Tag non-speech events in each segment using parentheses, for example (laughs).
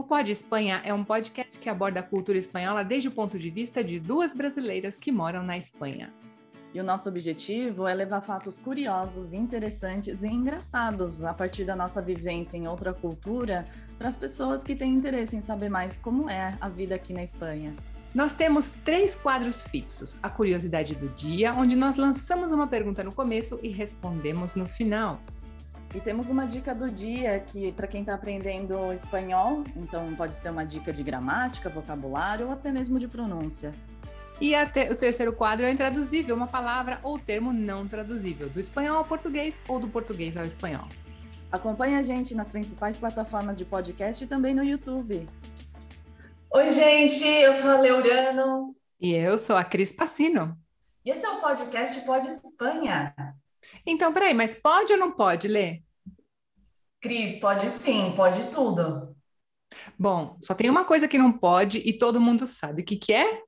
O Pod Espanha é um podcast que aborda a cultura espanhola desde o ponto de vista de duas brasileiras que moram na Espanha. E o nosso objetivo é levar fatos curiosos, interessantes e engraçados a partir da nossa vivência em outra cultura para as pessoas que têm interesse em saber mais como é a vida aqui na Espanha. Nós temos três quadros fixos: a curiosidade do dia, onde nós lançamos uma pergunta no começo e respondemos no final. E temos uma dica do dia que para quem está aprendendo espanhol, então pode ser uma dica de gramática, vocabulário ou até mesmo de pronúncia. E te o terceiro quadro é intraduzível, uma palavra ou termo não traduzível, do espanhol ao português ou do português ao espanhol. Acompanhe a gente nas principais plataformas de podcast e também no YouTube. Oi, gente, eu sou a Leurano. E eu sou a Cris Passino. E esse é o podcast Pode Espanha. Então, peraí, mas pode ou não pode ler? Cris, pode sim, pode tudo. Bom, só tem uma coisa que não pode e todo mundo sabe. O que, que é?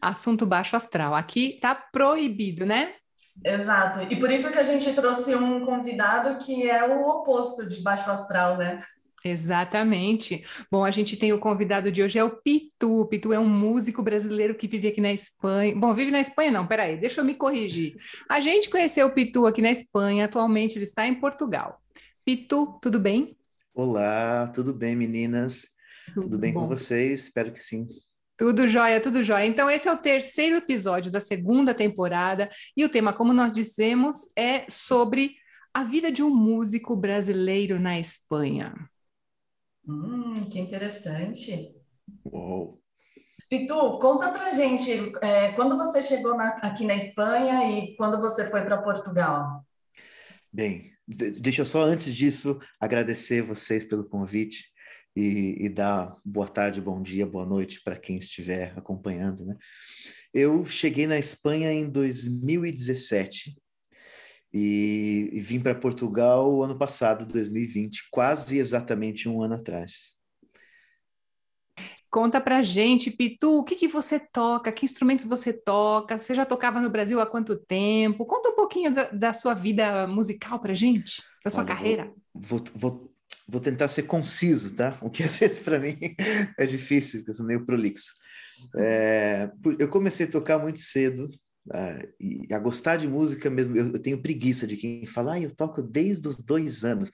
Assunto baixo astral. Aqui tá proibido, né? Exato. E por isso que a gente trouxe um convidado que é o oposto de baixo astral, né? Exatamente. Bom, a gente tem o convidado de hoje, é o Pitu. O Pitu é um músico brasileiro que vive aqui na Espanha. Bom, vive na Espanha não, peraí, deixa eu me corrigir. A gente conheceu o Pitu aqui na Espanha, atualmente ele está em Portugal. Pitu, tudo bem? Olá, tudo bem, meninas? Tudo, tudo bem bom. com vocês? Espero que sim. Tudo jóia, tudo jóia. Então, esse é o terceiro episódio da segunda temporada, e o tema, como nós dissemos, é sobre a vida de um músico brasileiro na Espanha. Hum, que interessante. Uou. Pitu, conta pra gente, é, quando você chegou na, aqui na Espanha e quando você foi para Portugal? Bem, deixa eu só antes disso agradecer vocês pelo convite e, e dar boa tarde, bom dia, boa noite para quem estiver acompanhando, né? Eu cheguei na Espanha em 2017 e, e vim para Portugal ano passado, 2020, quase exatamente um ano atrás. Conta pra gente, Pitu, o que, que você toca, que instrumentos você toca? Você já tocava no Brasil há quanto tempo? Conta um pouquinho da, da sua vida musical pra gente, da sua Olha, carreira. Vou, vou, vou, tentar ser conciso, tá? O que (laughs) às vezes para mim é difícil, porque eu sou meio prolixo. É, eu comecei a tocar muito cedo, Uh, e a gostar de música mesmo, eu, eu, tenho preguiça de quem fala, ah, eu toco desde os dois anos.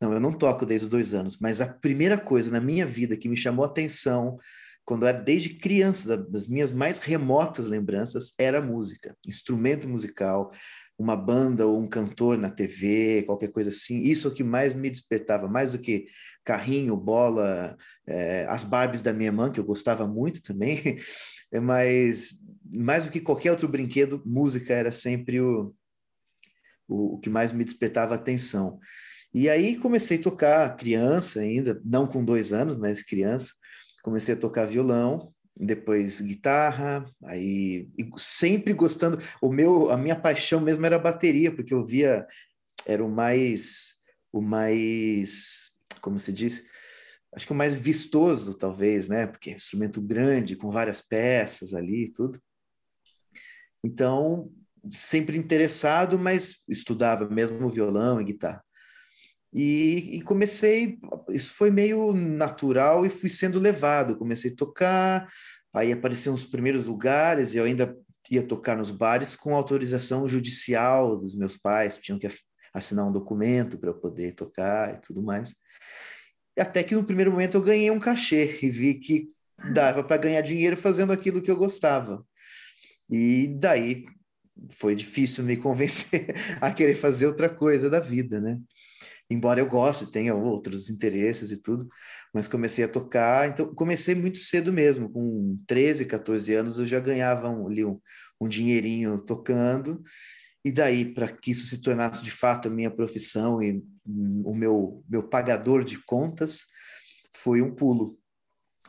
Não, eu não toco desde os dois anos, mas a primeira coisa na minha vida que me chamou atenção, quando eu era desde criança, das minhas mais remotas lembranças, era música, instrumento musical, uma banda ou um cantor na TV, qualquer coisa assim. Isso é o que mais me despertava, mais do que carrinho, bola, é, as Barbies da minha mãe, que eu gostava muito também, (laughs) mas mais do que qualquer outro brinquedo, música era sempre o, o, o que mais me despertava atenção. E aí comecei a tocar criança ainda, não com dois anos, mas criança. Comecei a tocar violão, depois guitarra, aí sempre gostando. O meu, a minha paixão mesmo era a bateria, porque eu via era o mais, o mais, como se diz, acho que o mais vistoso talvez, né? Porque é um instrumento grande com várias peças ali, tudo. Então, sempre interessado, mas estudava mesmo violão e guitarra. E, e, comecei, isso foi meio natural e fui sendo levado. Comecei a tocar, aí apareciam os primeiros lugares, e eu ainda ia tocar nos bares com autorização judicial dos meus pais, tinham que assinar um documento para eu poder tocar e tudo mais. Até que no primeiro momento eu ganhei um cachê e vi que dava para ganhar dinheiro fazendo aquilo que eu gostava. E daí foi difícil me (laughs) convencer a querer fazer outra coisa da vida, né? Embora eu goste, tenha outros interesses e tudo, mas comecei a tocar, então comecei muito cedo mesmo, com 13, 14 anos eu já ganhava um, ali um, um dinheirinho tocando, e daí para que isso se tornasse de fato a minha profissão e o meu, meu pagador de contas, foi um pulo.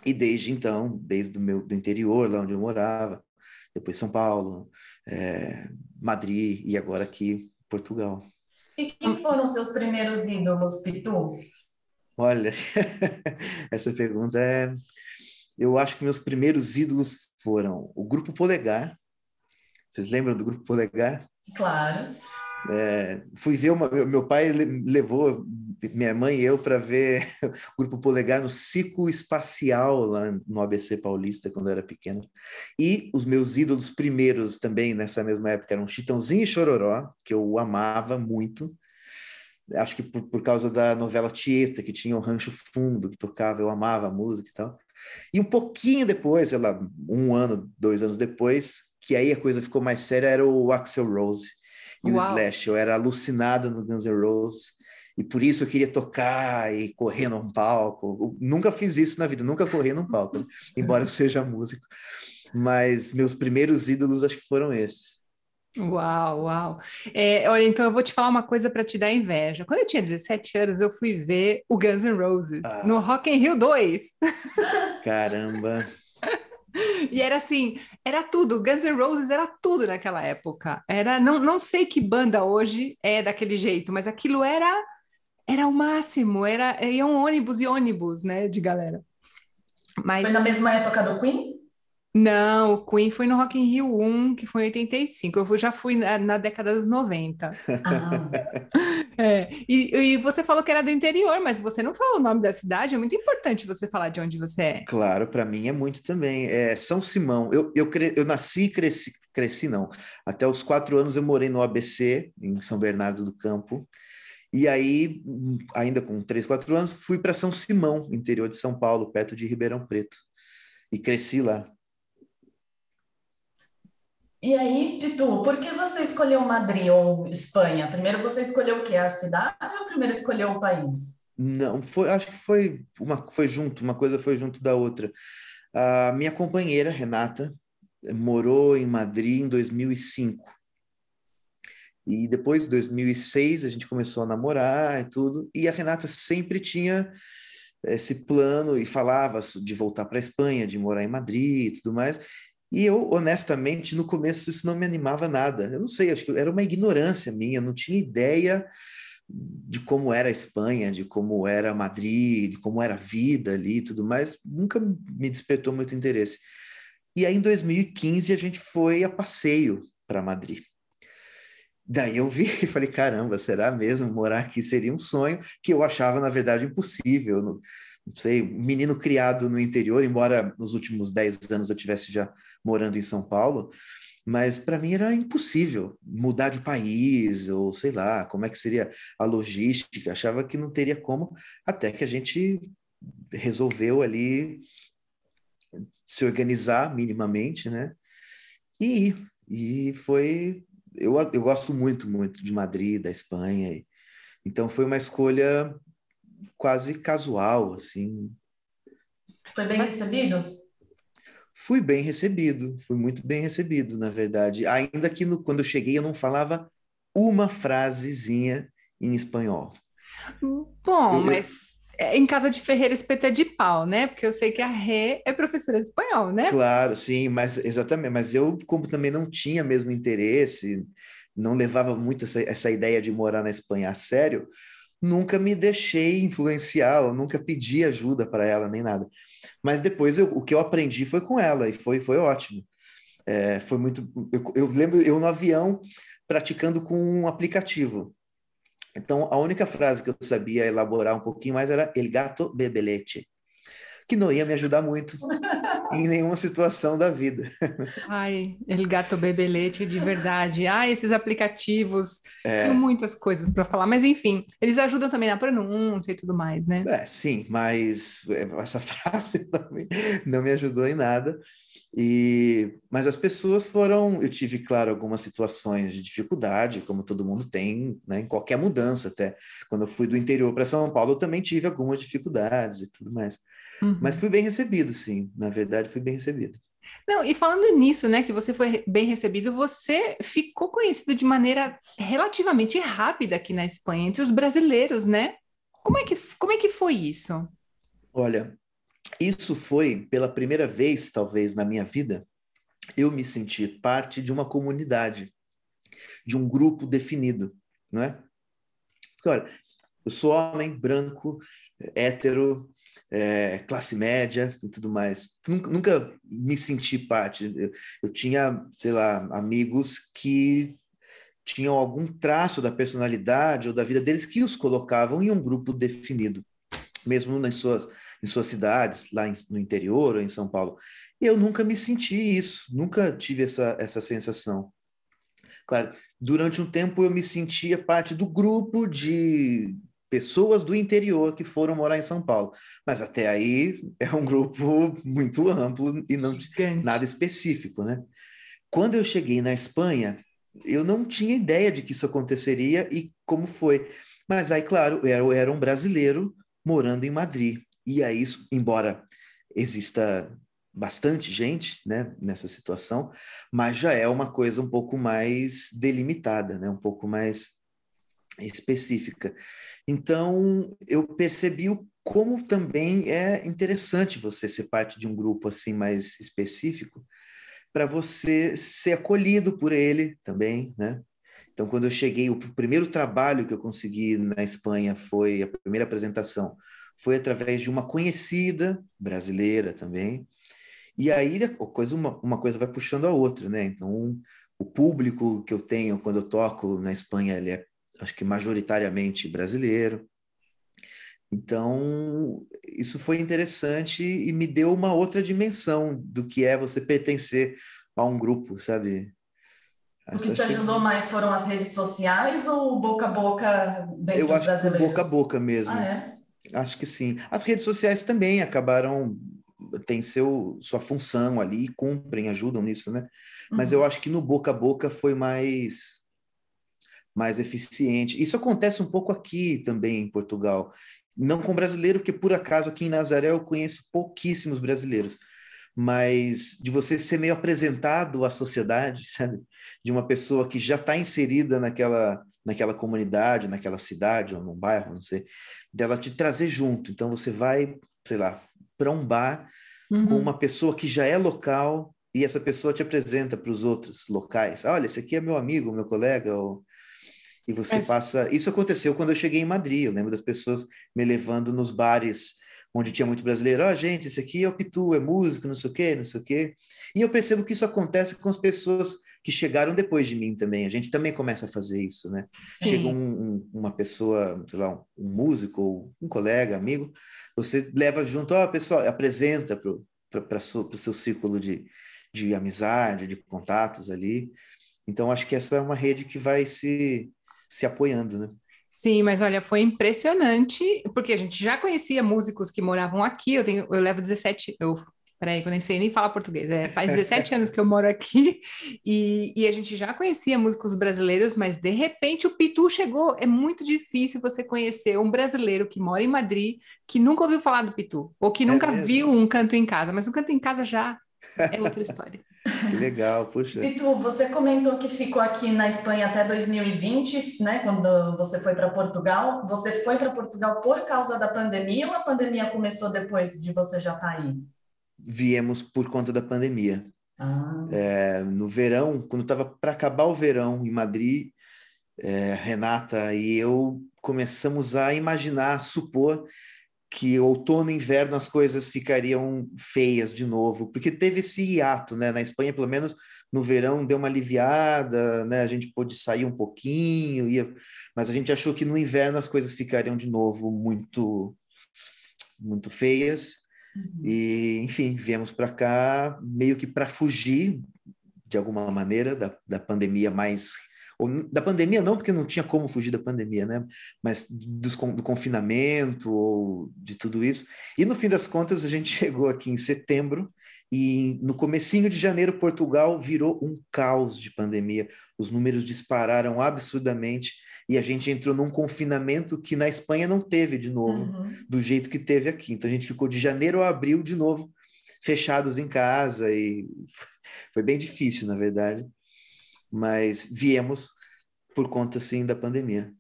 E desde então, desde o meu do interior, lá onde eu morava, depois São Paulo, é, Madrid e agora aqui Portugal. E quem foram seus primeiros ídolos, Pitu? Olha, (laughs) essa pergunta é. Eu acho que meus primeiros ídolos foram o Grupo Polegar. Vocês lembram do Grupo Polegar? Claro. É, fui ver uma, meu pai levou minha mãe e eu para ver (laughs) o Grupo Polegar no ciclo espacial lá no ABC Paulista, quando eu era pequeno. E os meus ídolos primeiros também nessa mesma época eram Chitãozinho e Chororó, que eu amava muito. Acho que por, por causa da novela Tieta, que tinha o Rancho Fundo, que tocava, eu amava a música e tal. E um pouquinho depois, sei lá, um ano, dois anos depois, que aí a coisa ficou mais séria, era o Axel Rose e Uau. o Slash. Eu era alucinado no Guns N' Roses e por isso eu queria tocar e correr num palco. Eu nunca fiz isso na vida, nunca corri num palco, (laughs) embora eu seja músico. Mas meus primeiros ídolos acho que foram esses. Uau, uau. É, olha, então eu vou te falar uma coisa para te dar inveja. Quando eu tinha 17 anos, eu fui ver o Guns N' Roses ah. no Rock in Rio 2. (laughs) Caramba. E era assim, era tudo. Guns N' Roses era tudo naquela época. Era, não, não sei que banda hoje é daquele jeito, mas aquilo era era o máximo. Era iam ônibus e ônibus, né, de galera. Mas foi na mesma época do Queen? Não, o Queen foi no Rock in Rio 1, que foi em 85. Eu já fui na, na década dos 90. Ah. (laughs) é, e, e, você falou que era do interior, mas você não falou o nome da cidade. É muito importante você falar de onde você é. Claro, para mim é muito também. É São Simão. Eu, eu, cre... eu nasci e cresci, cresci, não. Até os quatro anos eu morei no ABC, em São Bernardo do Campo. E aí, ainda com três, quatro anos, fui para São Simão, interior de São Paulo, perto de Ribeirão Preto. E cresci lá. E aí, Pitu, por que você escolheu Madrid ou Espanha? Primeiro você escolheu o quê? A cidade ou primeiro escolheu o país? Não, foi, acho que foi uma foi junto, uma coisa foi junto da outra. A minha companheira, Renata, morou em Madrid em 2005. E depois, em 2006, a gente começou a namorar e tudo. E a Renata sempre tinha esse plano e falava de voltar para a Espanha, de morar em Madrid e tudo mais. E eu, honestamente, no começo isso não me animava nada. Eu não sei, acho que era uma ignorância minha, não tinha ideia de como era a Espanha, de como era Madrid, de como era a vida ali e tudo mais. Nunca me despertou muito interesse. E aí, em 2015, a gente foi a passeio para Madrid. Daí eu vi e falei, caramba, será mesmo morar aqui seria um sonho que eu achava, na verdade, impossível. Não, não sei, menino criado no interior, embora nos últimos 10 anos eu tivesse já morando em São Paulo, mas para mim era impossível mudar de país, ou sei lá, como é que seria a logística, achava que não teria como, até que a gente resolveu ali se organizar minimamente, né? E, e foi. Eu, eu gosto muito, muito de Madrid, da Espanha, e, então foi uma escolha quase casual, assim. Foi bem recebido? Fui bem recebido, fui muito bem recebido, na verdade. Ainda que no, quando eu cheguei eu não falava uma frasezinha em espanhol. Bom, eu, mas em casa de Ferreira espeta de pau, né? Porque eu sei que a Rê é professora de espanhol, né? Claro, sim, mas exatamente. Mas eu, como também não tinha mesmo interesse, não levava muito essa, essa ideia de morar na Espanha a sério, nunca me deixei influenciar, eu nunca pedi ajuda para ela nem nada. Mas depois eu, o que eu aprendi foi com ela e foi, foi ótimo. É, foi muito. Eu, eu, lembro eu no avião praticando com um aplicativo. Então a única frase que eu sabia elaborar um pouquinho mais era El gato bebelete, que não ia me ajudar muito (laughs) em nenhuma situação da vida. Ai, El Gato Bebelete, de verdade. Ah, esses aplicativos, é. tem muitas coisas para falar, mas enfim, eles ajudam também na pronúncia e tudo mais, né? É, sim, mas é, essa (laughs) frase não me, não me ajudou em nada. E, mas as pessoas foram, eu tive, claro, algumas situações de dificuldade, como todo mundo tem, né, em qualquer mudança, até quando eu fui do interior para São Paulo, eu também tive algumas dificuldades e tudo mais. Uhum. Mas fui bem recebido, sim. Na verdade, fui bem recebido. Não, e falando nisso, né, que você foi bem recebido, você ficou conhecido de maneira relativamente rápida aqui na Espanha, entre os brasileiros, né? Como é que, como é que foi isso? Olha, isso foi pela primeira vez, talvez, na minha vida, eu me senti parte de uma comunidade, de um grupo definido, não é? Porque, olha, eu sou homem, branco, hétero, é, classe média e tudo mais. Nunca, nunca me senti parte. Eu, eu, tinha, sei lá, amigos que tinham algum traço da personalidade ou da vida deles que os colocavam em um grupo definido, mesmo nas suas, em suas cidades, lá em, no interior ou em São Paulo. Eu nunca me senti isso, nunca tive essa, essa sensação. Claro, durante um tempo eu me sentia parte do grupo de pessoas do interior que foram morar em São Paulo. Mas até aí é um grupo muito amplo e não Gigante. nada específico, né? Quando eu cheguei na Espanha, eu não tinha ideia de que isso aconteceria e como foi. Mas aí, claro, eu era um brasileiro morando em Madrid. E aí, embora exista bastante gente né, nessa situação, mas já é uma coisa um pouco mais delimitada, né, um pouco mais específica. Então, eu percebi o como também é interessante você ser parte de um grupo assim mais específico, para você ser acolhido por ele também, né? Então, quando eu cheguei, o primeiro trabalho que eu consegui na Espanha foi a primeira apresentação, foi através de uma conhecida brasileira também. E aí a coisa, uma, uma coisa vai puxando a outra, né? Então, o público que eu tenho quando eu toco na Espanha, ele é, acho que majoritariamente brasileiro. Então, isso foi interessante e me deu uma outra dimensão do que é você pertencer a um grupo, sabe? O que te ajudou que... mais foram as redes sociais ou boca a boca dentro Eu acho brasileiros? que boca a boca mesmo. Ah, é? Acho que sim. As redes sociais também acabaram tem seu sua função ali, cumprem, ajudam nisso, né? Mas uhum. eu acho que no boca a boca foi mais mais eficiente. Isso acontece um pouco aqui também em Portugal. Não com brasileiro, porque por acaso aqui em Nazaré eu conheço pouquíssimos brasileiros, mas de você ser meio apresentado à sociedade, (laughs) sabe? De uma pessoa que já está inserida naquela, naquela comunidade, naquela cidade ou num bairro, não sei, dela te trazer junto. Então você vai, sei lá, para um bar uhum. com uma pessoa que já é local e essa pessoa te apresenta para os outros locais. Olha, esse aqui é meu amigo, meu colega, ou e você Mas... passa. Isso aconteceu quando eu cheguei em Madrid. Eu lembro das pessoas me levando nos bares onde tinha muito brasileiro. Ó, oh, gente, esse aqui é o Pitu, é músico, não sei o quê, não sei o quê. E eu percebo que isso acontece com as pessoas que chegaram depois de mim também. A gente também começa a fazer isso, né? Sim. Chega um, um, uma pessoa, sei lá, um, um músico, um colega, amigo, você leva junto, ó, oh, pessoal, apresenta para o seu círculo de, de amizade, de contatos ali. Então, acho que essa é uma rede que vai se se apoiando, né? Sim, mas olha, foi impressionante, porque a gente já conhecia músicos que moravam aqui, eu tenho, eu levo 17, eu, peraí, que eu nem sei nem falar português, é, faz (laughs) 17 anos que eu moro aqui, e, e a gente já conhecia músicos brasileiros, mas de repente o Pitu chegou, é muito difícil você conhecer um brasileiro que mora em Madrid, que nunca ouviu falar do Pitu, ou que é nunca é viu um canto em casa, mas um canto em casa já é (laughs) outra história. Que legal, puxa. E tu, você comentou que ficou aqui na Espanha até 2020, né? Quando você foi para Portugal. Você foi para Portugal por causa da pandemia ou a pandemia começou depois de você já estar tá aí? Viemos por conta da pandemia. Ah. É, no verão, quando estava para acabar o verão em Madrid, é, Renata e eu começamos a imaginar, supor que outono e inverno as coisas ficariam feias de novo, porque teve esse hiato, né? Na Espanha, pelo menos no verão deu uma aliviada, né? A gente pôde sair um pouquinho, ia... mas a gente achou que no inverno as coisas ficariam de novo muito muito feias. Uhum. E, enfim, viemos para cá meio que para fugir de alguma maneira da, da pandemia mais ou da pandemia não, porque não tinha como fugir da pandemia, né? Mas do confinamento ou de tudo isso. E no fim das contas a gente (laughs) chegou aqui em setembro e no comecinho de janeiro Portugal virou um caos de pandemia. Os números dispararam absurdamente e a gente entrou num confinamento que na Espanha não teve de novo, uhum. do jeito que teve aqui. Então a gente ficou de janeiro a abril de novo fechados em casa e (laughs) foi bem difícil, na verdade mas viemos por conta, sim, da pandemia.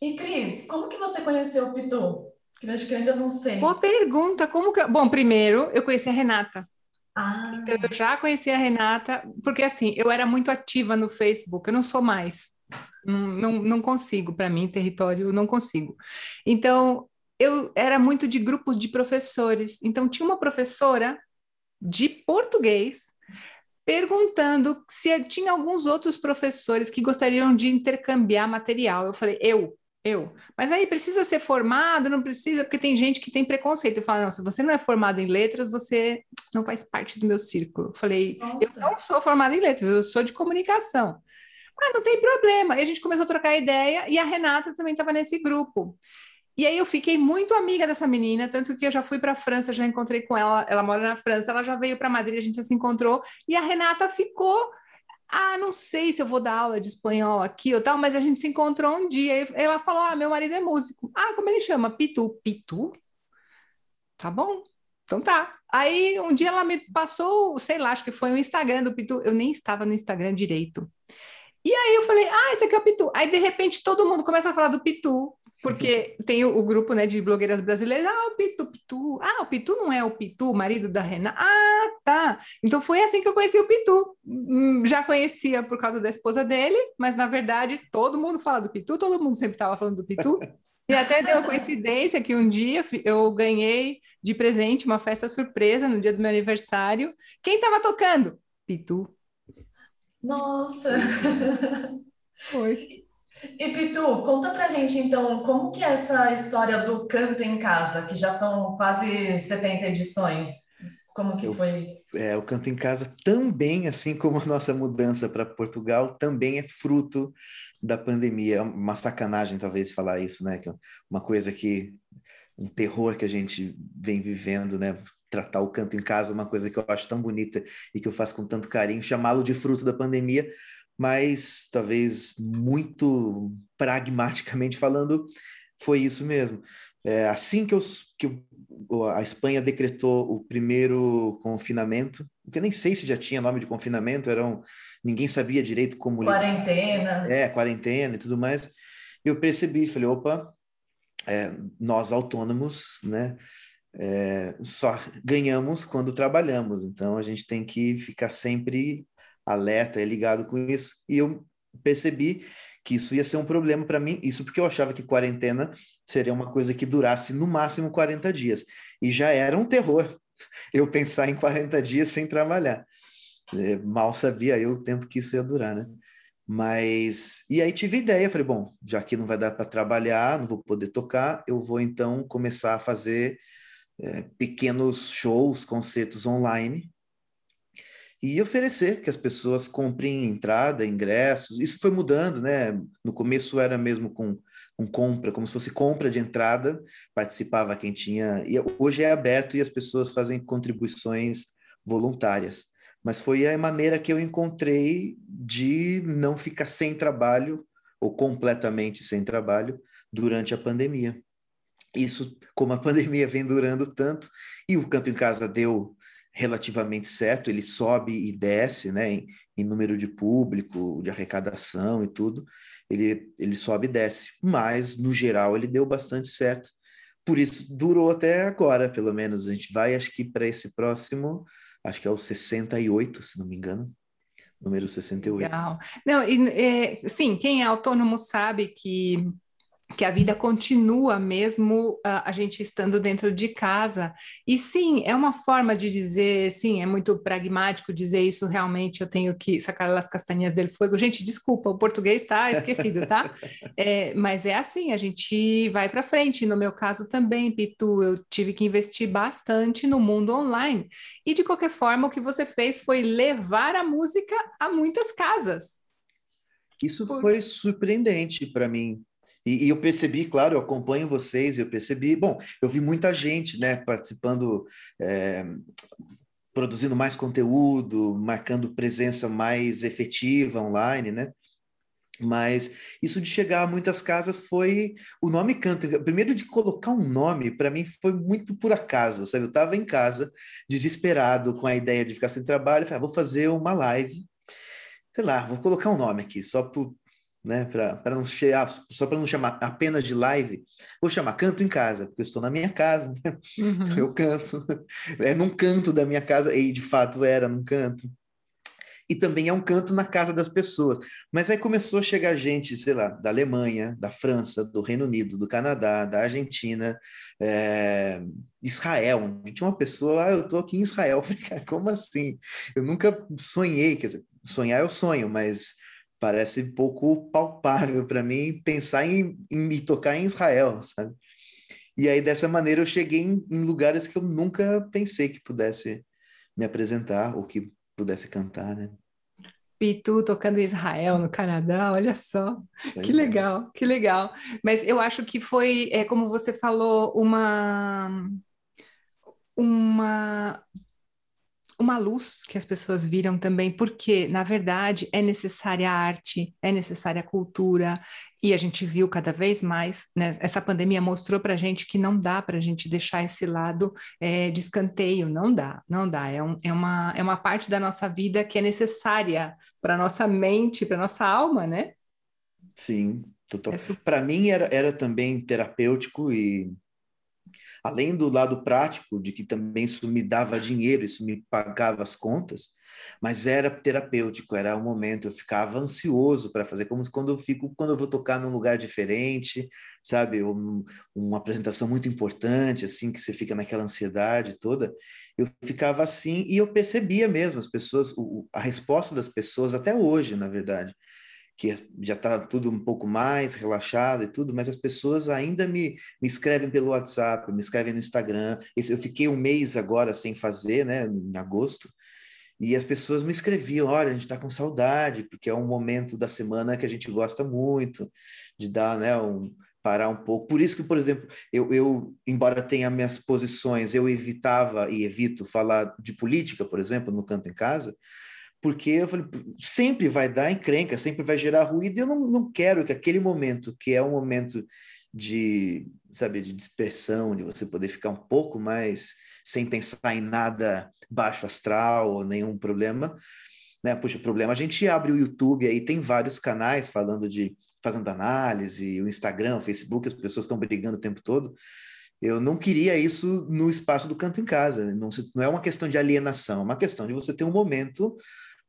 E, Cris, como que você conheceu o Pitu? Que acho que eu ainda não sei. Boa pergunta. Como que... Bom, primeiro, eu conheci a Renata. Ah. Então, eu já conheci a Renata, porque assim, eu era muito ativa no Facebook, eu não sou mais. Não, não, não consigo, para mim, território, não consigo. Então, eu era muito de grupos de professores. Então, tinha uma professora de português perguntando se tinha alguns outros professores que gostariam de intercambiar material. Eu falei, eu, eu. Mas aí precisa ser formado, não precisa, porque tem gente que tem preconceito. Eu falo, não, se você não é formado em letras, você não faz parte do meu círculo. Eu falei, Nossa. eu não sou formada em letras, eu sou de comunicação. Ah, não tem problema. E a gente começou a trocar ideia e a Renata também estava nesse grupo. E aí eu fiquei muito amiga dessa menina, tanto que eu já fui para a França, já encontrei com ela, ela mora na França, ela já veio para Madrid, a gente já se encontrou, e a Renata ficou ah, não sei se eu vou dar aula de espanhol aqui ou tal, mas a gente se encontrou um dia. E ela falou: Ah, meu marido é músico. Ah, como ele chama? Pitu. Pitu? Tá bom. Então tá. Aí um dia ela me passou, sei lá, acho que foi o Instagram do Pitu. Eu nem estava no Instagram direito. E aí eu falei, ah, esse aqui é o Pitu. Aí de repente todo mundo começa a falar do Pitu, porque (laughs) tem o, o, grupo né, de blogueiras brasileiras. Ah, o Pitu, Pitu. Ah, o Pitu não é o Pitu, marido da Renata. Ah, tá. Então foi assim que eu conheci o Pitu. Hum, já conhecia por causa da esposa dele, mas na verdade todo mundo fala do Pitu, todo mundo sempre estava falando do Pitu. E até deu coincidência que um dia eu ganhei de presente uma festa surpresa no dia do meu aniversário. Quem estava tocando? Pitu. Nossa! Foi. E Pitu, conta pra gente então, como que é essa história do canto em casa, que já são quase 70 edições? Como que foi? É, o Canto em Casa também, assim como a nossa mudança para Portugal, também é fruto da pandemia. É uma sacanagem, talvez, falar isso, né? Que é uma coisa que... um terror que a gente vem vivendo, né? Tratar o Canto em Casa, uma coisa que eu acho tão bonita e que eu faço com tanto carinho, chamá-lo de fruto da pandemia, mas talvez muito pragmaticamente falando, foi isso mesmo. É, assim que, eu, que eu, a Espanha decretou o primeiro confinamento, que eu nem sei se já tinha nome de confinamento, eram, ninguém sabia direito como... Quarentena. É, quarentena e tudo mais. Eu percebi, falei, opa, é, nós autônomos, né, é, só ganhamos quando trabalhamos, então a gente tem que ficar sempre alerta, é ligado com isso. E eu percebi que isso ia ser um problema para mim, isso porque eu achava que quarentena seria uma coisa que durasse no máximo 40 dias. E já era um terror (laughs) eu pensar em 40 dias sem trabalhar. É, mal sabia eu o tempo que isso ia durar, né? Mas e aí tive ideia, falei, bom, já que não vai dar para trabalhar, não vou poder tocar, eu vou então começar a fazer é, pequenos shows, concertos online e oferecer que as pessoas comprem entrada, ingressos. Isso foi mudando, né? No começo era mesmo com, com compra, como se fosse compra de entrada, participava quem tinha. E hoje é aberto e as pessoas fazem contribuições voluntárias. Mas foi a maneira que eu encontrei de não ficar sem trabalho ou completamente sem trabalho durante a pandemia. Isso, como a (laughs) pandemia vem durando tanto, e o Canto em Casa deu relativamente certo, ele sobe e desce, né, em, em, número de público, de arrecadação e tudo, ele, ele sobe e desce, mas no geral ele deu bastante certo, por isso durou até agora, pelo menos, a gente vai, acho que para esse próximo, acho que é o 68, se não me engano, número 68. Legal. Não, e, é, sim, quem é autônomo sabe que que a vida continua mesmo uh, a gente estando dentro de casa. E sim, é uma forma de dizer, sim, é muito pragmático dizer isso, realmente eu tenho que sacar as castanhas dele fogo. Gente, desculpa, o português está (laughs) esquecido, tá? é, mas é assim, a gente vai para frente. No meu caso também, Pitu, eu tive que investir bastante no mundo online. E de qualquer forma, o que você fez foi levar a música a muitas casas. Isso Por... foi surpreendente para mim, e, e, eu percebi, claro, eu acompanho vocês, eu percebi, bom, eu vi muita gente, né, participando, é, produzindo mais conteúdo, marcando presença mais efetiva online, né? Mas isso de chegar a muitas casas foi o nome canto. Primeiro de colocar um nome, para mim foi muito por acaso, sabe? Eu estava em casa, desesperado com a ideia de ficar sem trabalho, falei, ah, vou fazer uma live sei lá, vou colocar um nome aqui, só por, né? Para não chegar, só para não chamar apenas de live, vou chamar canto em casa, porque eu estou na minha casa, né? uhum. eu canto, é num canto da minha casa, e de fato era num canto. e também é um canto na casa das pessoas. Mas aí começou a chegar gente, sei lá, da Alemanha, da França, do Reino Unido, do Canadá, da Argentina, é, Israel. Tinha uma pessoa, ah, eu estou aqui em Israel. (laughs) Falei, como assim? Eu nunca sonhei, quer dizer, sonhar eu sonho, mas parece pouco palpável para mim pensar em, em, me tocar em Israel, sabe? E aí, dessa maneira, eu cheguei em, em lugares que eu nunca pensei que pudesse me apresentar ou que pudesse cantar, né? Pitu tocando em Israel, no Canadá, olha só, pois que é. legal, que legal. Mas eu acho que foi, é, como você falou, uma, uma uma luz que as pessoas viram também, porque, na verdade, é necessária a arte, é necessária a cultura, e a gente viu cada vez mais, né, essa pandemia mostrou para a gente que não dá para a gente deixar esse lado é, de escanteio, não dá, não dá, é, um, é, uma, é uma parte da nossa vida que é necessária para nossa mente, para nossa alma, né? Sim, total. É para mim era, era também terapêutico e além do lado prático, de que também isso me dava dinheiro, isso me pagava as contas, mas era terapêutico, era um momento, eu ficava ansioso para fazer, como quando eu fico, quando eu vou tocar num lugar diferente, sabe, um, uma apresentação muito importante, assim, que você fica naquela ansiedade toda, eu ficava assim e eu percebia mesmo as pessoas, o, a resposta das pessoas, até hoje, na verdade, que já está tudo um pouco mais relaxado e tudo, mas as pessoas ainda me, me escrevem pelo WhatsApp, me escrevem no Instagram. Esse, eu fiquei um mês agora sem fazer, né, em agosto, e as pessoas me escreviam: olha, a gente está com saudade, porque é um momento da semana que a gente gosta muito de dar, né, um, parar um pouco. Por isso que, por exemplo, eu, eu, embora tenha minhas posições, eu evitava e evito falar de política, por exemplo, no Canto em Casa, porque eu falei, sempre vai dar encrenca, sempre vai gerar ruído, e eu não, não quero que aquele momento, que é um momento de, sabe, de dispersão, de você poder ficar um pouco mais sem pensar em nada baixo astral ou nenhum problema, né? Puxa, problema, a gente abre o YouTube aí, tem vários canais falando de, fazendo análise, o Instagram, o Facebook, as pessoas estão brigando o tempo todo, eu não queria isso no espaço do canto em casa. Não, não, é uma questão de alienação, é uma questão de você ter um momento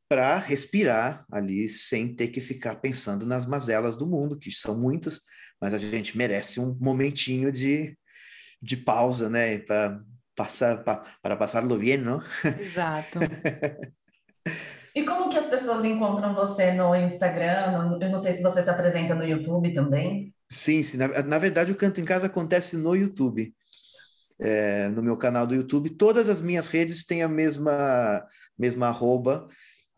para respirar ali sem ter que ficar pensando nas mazelas do mundo, que são muitas, mas a gente merece um momentinho de, de pausa, né, para passar para passar-lo bem, não? Exato. (laughs) e como que as pessoas encontram você no Instagram? Eu não sei se você se apresenta no YouTube também. Sim, sim. Na, na verdade, o Canto em Casa acontece no YouTube. É, no meu canal do YouTube, todas as minhas redes têm a mesma mesma arroba,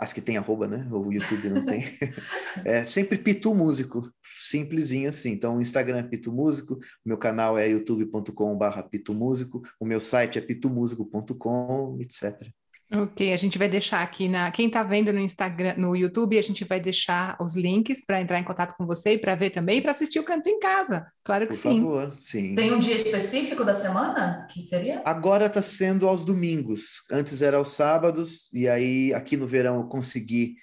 as que tem arroba, né? O YouTube não tem. (laughs) é sempre Pitu Músico, simplesinho assim. Então, o Instagram é Pitu Músico, meu canal é youtube.com/barra Pitu Músico, o meu site é pitumusico.com, etc. Ok, a gente vai deixar aqui na. Quem está vendo no Instagram, no YouTube, a gente vai deixar os links para entrar em contato com você e para ver também e para assistir o canto em casa. Claro que Por sim. Por favor, sim. Tem um dia específico da semana que seria? Agora está sendo aos domingos. Antes era aos sábados, e aí aqui no verão eu consegui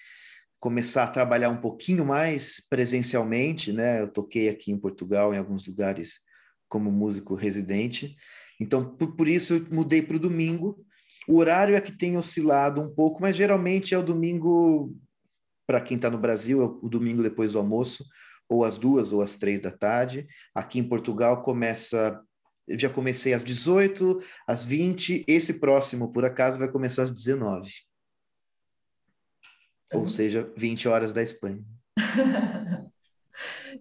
começar a trabalhar um pouquinho mais presencialmente, né? Eu toquei aqui em Portugal, em alguns lugares, como músico residente. Então, por, por isso, eu mudei para o domingo o horário é que tem oscilado um pouco, mas geralmente é o domingo, para quem está no Brasil, é o domingo depois do almoço, ou às duas ou às três da tarde. Aqui em Portugal começa. Eu já comecei às 18, às 20. Esse próximo, por acaso, vai começar às 19. Ou uhum. seja, 20 horas da Espanha. (laughs)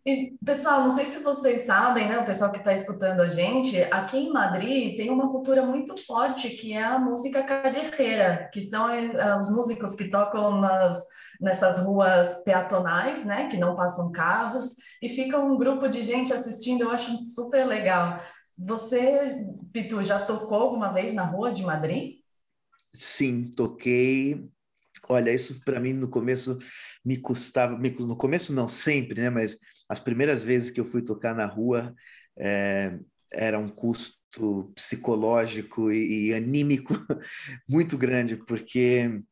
E, pessoal, não sei se vocês sabem, né? O pessoal que está escutando a gente, aqui em Madrid tem uma cultura muito forte que é a música callejera, que são uh, os músicos que tocam nas, nessas ruas peatonais, né? Que não passam carros, e fica um grupo de gente assistindo, eu acho super legal. Você, Pitu, já tocou alguma vez na rua de Madrid? Sim, toquei. Olha, isso para mim no começo me custava, no começo não sempre, né? Mas as primeiras vezes que eu fui tocar na rua é, era um custo psicológico e, e anímico (laughs) muito grande, porque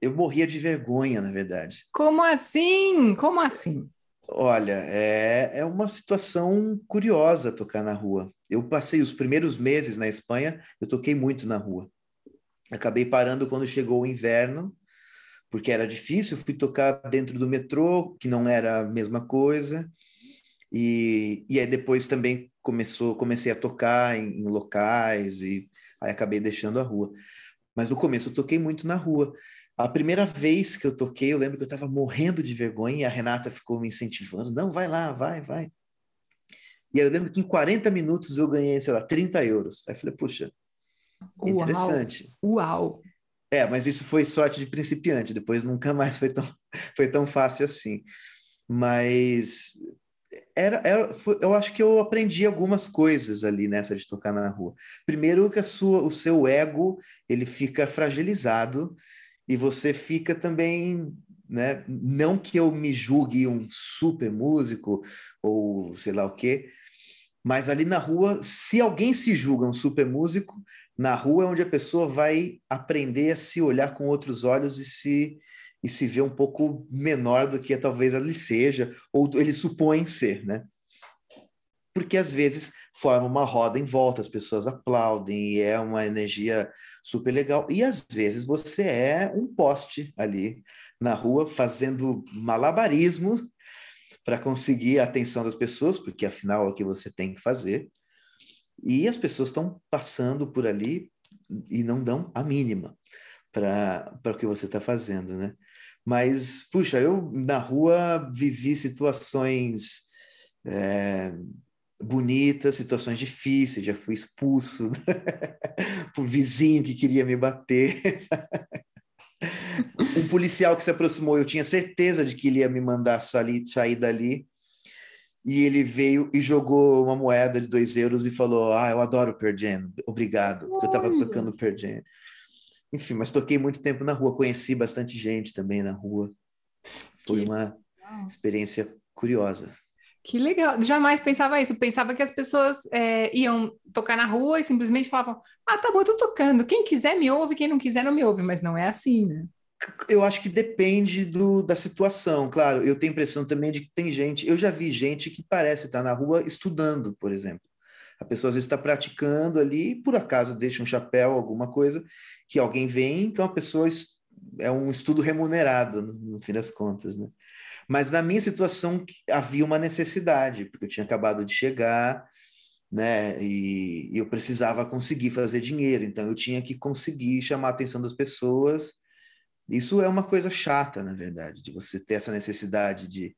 eu morria de vergonha, na verdade. Como assim? Como assim? Olha, é, é uma situação curiosa tocar na rua. Eu passei os primeiros meses na Espanha, eu toquei muito na rua. Acabei parando quando chegou o inverno, porque era difícil, fui tocar dentro do metrô, que não era a mesma coisa, e, e aí depois também começou, comecei a tocar em, em locais, e aí acabei deixando a rua. Mas no começo eu toquei muito na rua. A primeira vez que eu toquei, eu lembro que eu estava morrendo de vergonha e a Renata ficou me incentivando. Não, vai lá, vai, vai. E aí eu lembro que em 40 minutos eu ganhei, sei lá, 30 euros. Aí eu falei, puxa, interessante. Uau! É, mas isso foi sorte de principiante, depois nunca mais foi tão, (laughs) foi tão fácil assim. Mas era, era foi, eu acho que eu aprendi algumas coisas ali nessa de tocar na rua. Primeiro que a sua, o seu ego ele fica fragilizado e você fica também, né? Não que eu me julgue um super músico ou sei lá o quê, mas ali na rua, se alguém se julga um super músico, na rua é onde a pessoa vai aprender a se olhar com outros olhos e se e se ver um pouco menor do que talvez ele seja ou ele supõe ser, né? Porque às vezes forma uma roda em volta, as pessoas aplaudem e é uma energia super legal. E às vezes você é um poste ali na rua fazendo malabarismo para conseguir a atenção das pessoas, porque afinal é o que você tem que fazer. E as pessoas estão passando por ali e não dão a mínima para o que você está fazendo, né? Mas, puxa, eu na rua vivi situações é, bonitas, situações difíceis, já fui expulso (laughs) por vizinho que queria me bater. um policial que se aproximou, eu tinha certeza de que ele ia me mandar sair, sair dali, e ele veio e jogou uma moeda de dois euros e falou: Ah, eu adoro Pearl Jam, obrigado, porque eu estava tocando Pearl Jam. Enfim, mas toquei muito tempo na rua, conheci bastante gente também na rua. Foi que uma legal. experiência curiosa. Que legal, jamais pensava isso. Pensava que as pessoas é, iam tocar na rua e simplesmente falavam: Ah, tá bom, eu tô tocando. Quem quiser me ouve, quem não quiser não me ouve. Mas não é assim, né? Eu acho que depende do, da situação. Claro, eu tenho a impressão também de que tem gente. Eu já vi gente que parece estar na rua estudando, por exemplo. A pessoa às vezes está praticando ali, por acaso deixa um chapéu, alguma coisa, que alguém vem, então a pessoa é um estudo remunerado, no, no fim das contas, né? Mas na minha situação havia uma necessidade, porque eu tinha acabado de chegar, né? E, e eu precisava conseguir fazer dinheiro, então eu tinha que conseguir chamar a atenção das pessoas isso é uma coisa chata, na verdade, de você ter essa necessidade de,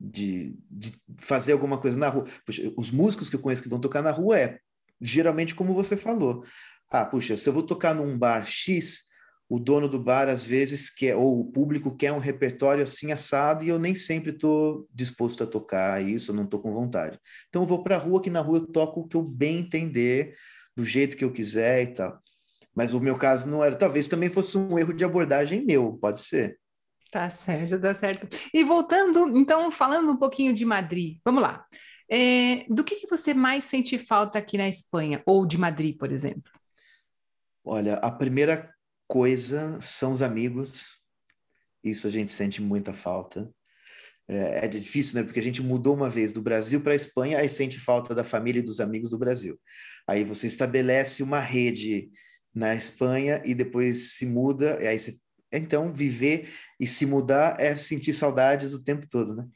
de, de fazer alguma coisa na rua. Puxa, os músicos que eu conheço que vão tocar na rua é geralmente como você falou. Ah, puxa, se eu vou tocar num bar X, o dono do bar às vezes quer, ou o público quer um repertório assim assado e eu nem sempre estou disposto a tocar isso, eu não estou com vontade. Então eu vou para a rua, que na rua eu toco o que eu bem entender, do jeito que eu quiser e tal. Mas o meu caso não era. Talvez também fosse um erro de abordagem meu, pode ser. Tá certo, tá certo. E voltando, então, falando um pouquinho de Madrid, vamos lá. É, do que, que você mais sente falta aqui na Espanha, ou de Madrid, por exemplo? Olha, a primeira coisa são os amigos. Isso a gente sente muita falta. É, é difícil, né? Porque a gente mudou uma vez do Brasil para a Espanha, aí sente falta da família e dos amigos do Brasil. Aí você estabelece uma rede na Espanha e depois se muda, e aí você, então viver e se mudar é sentir saudades o tempo todo, né?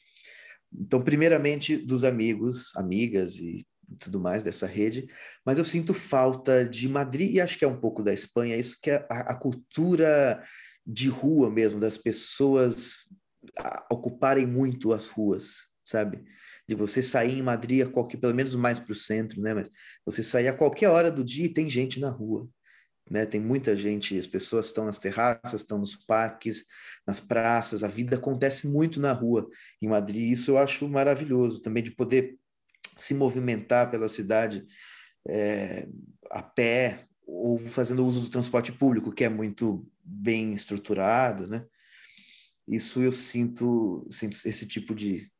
Então, primeiramente dos amigos, amigas e tudo mais dessa rede, mas eu sinto falta de Madrid e acho que é um pouco da Espanha, isso que é a, a cultura de rua mesmo, das pessoas ocuparem muito as ruas, sabe? De você sair em Madrid a qualquer, pelo menos mais para o centro, né? Mas você sair a qualquer hora do dia e tem gente na rua né? Tem muita gente, as pessoas estão nas terraças, estão nos parques, nas praças, a vida acontece muito na rua em Madrid. Isso eu acho maravilhoso também de poder se movimentar pela cidade é, a pé ou fazendo uso do transporte público, que é muito bem estruturado, né? Isso eu sinto, sinto esse tipo de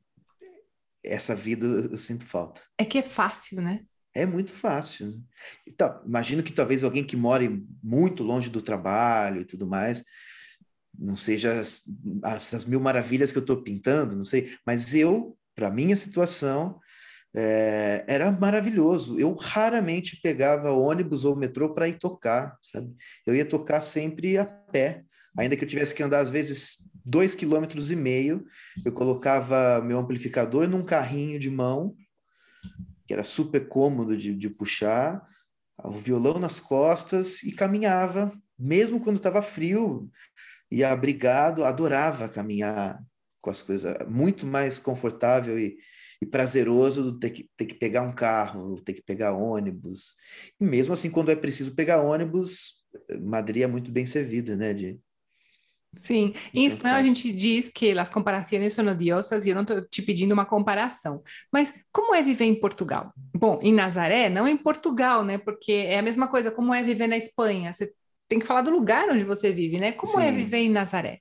essa vida eu sinto falta. É que é fácil, né? É muito fácil. Então, imagino que talvez alguém que more muito longe do trabalho e tudo mais, não seja as, as mil maravilhas que eu estou pintando, não sei, mas eu, para minha situação, é, era maravilhoso. Eu raramente pegava ônibus ou metrô para ir tocar, sabe? Eu ia tocar sempre a pé, Ainda que eu tivesse que andar, às vezes, dois quilômetros e meio, eu colocava meu amplificador num carrinho de mão, que era super cômodo de, de puxar, o violão nas costas e caminhava, mesmo quando estava frio e abrigado, adorava caminhar com as coisas, muito mais confortável e, e prazeroso do ter que, ter que pegar um carro, ter que pegar ônibus. E mesmo assim, quando é preciso pegar ônibus, Madrid é muito bem servida, né? De, Sim, em espanhol a gente diz que as comparações são odiosas e eu não estou te pedindo uma comparação. Mas como é viver em Portugal? Bom, em Nazaré, não em Portugal, né? Porque é a mesma coisa, como é viver na Espanha? Você tem que falar do lugar onde você vive, né? Como é Sim. é viver em Nazaré?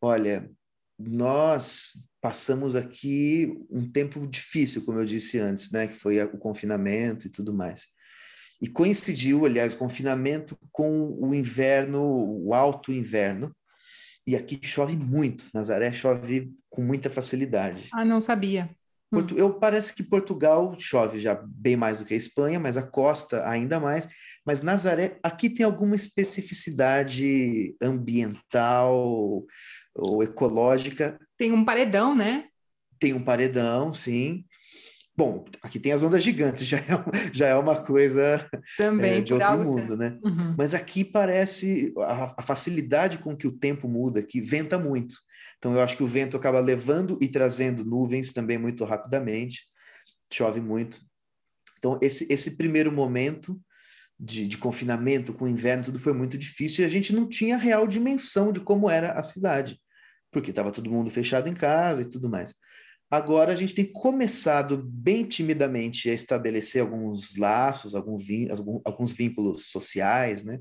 Olha, nós passamos aqui um tempo difícil, como eu disse antes, né? Que foi o confinamento e tudo mais. E coincidiu, aliás, o confinamento com o inverno, o alto inverno, e aqui chove muito. Nazaré chove com muita facilidade. Ah, não sabia. Hum. Porto, eu parece que Portugal chove já bem mais do que a Espanha, mas a costa ainda mais. Mas Nazaré, aqui tem alguma especificidade ambiental ou ecológica. Tem um paredão, né? Tem um paredão, sim. Bom, aqui tem as ondas gigantes, (laughs) já é, já é uma coisa Também, é, de outro mundo, né? Uhum. Mas aqui parece a, a, facilidade com que o tempo muda, que venta muito. Então eu acho que o vento acaba levando e trazendo nuvens também muito rapidamente, chove muito. Então esse, esse primeiro momento de, de confinamento com o inverno, tudo foi muito difícil e a gente não tinha real dimensão de como era a cidade, porque estava todo mundo fechado em casa e tudo mais. Agora a gente tem começado bem timidamente a estabelecer alguns laços, alguns, alguns vínculos sociais, né?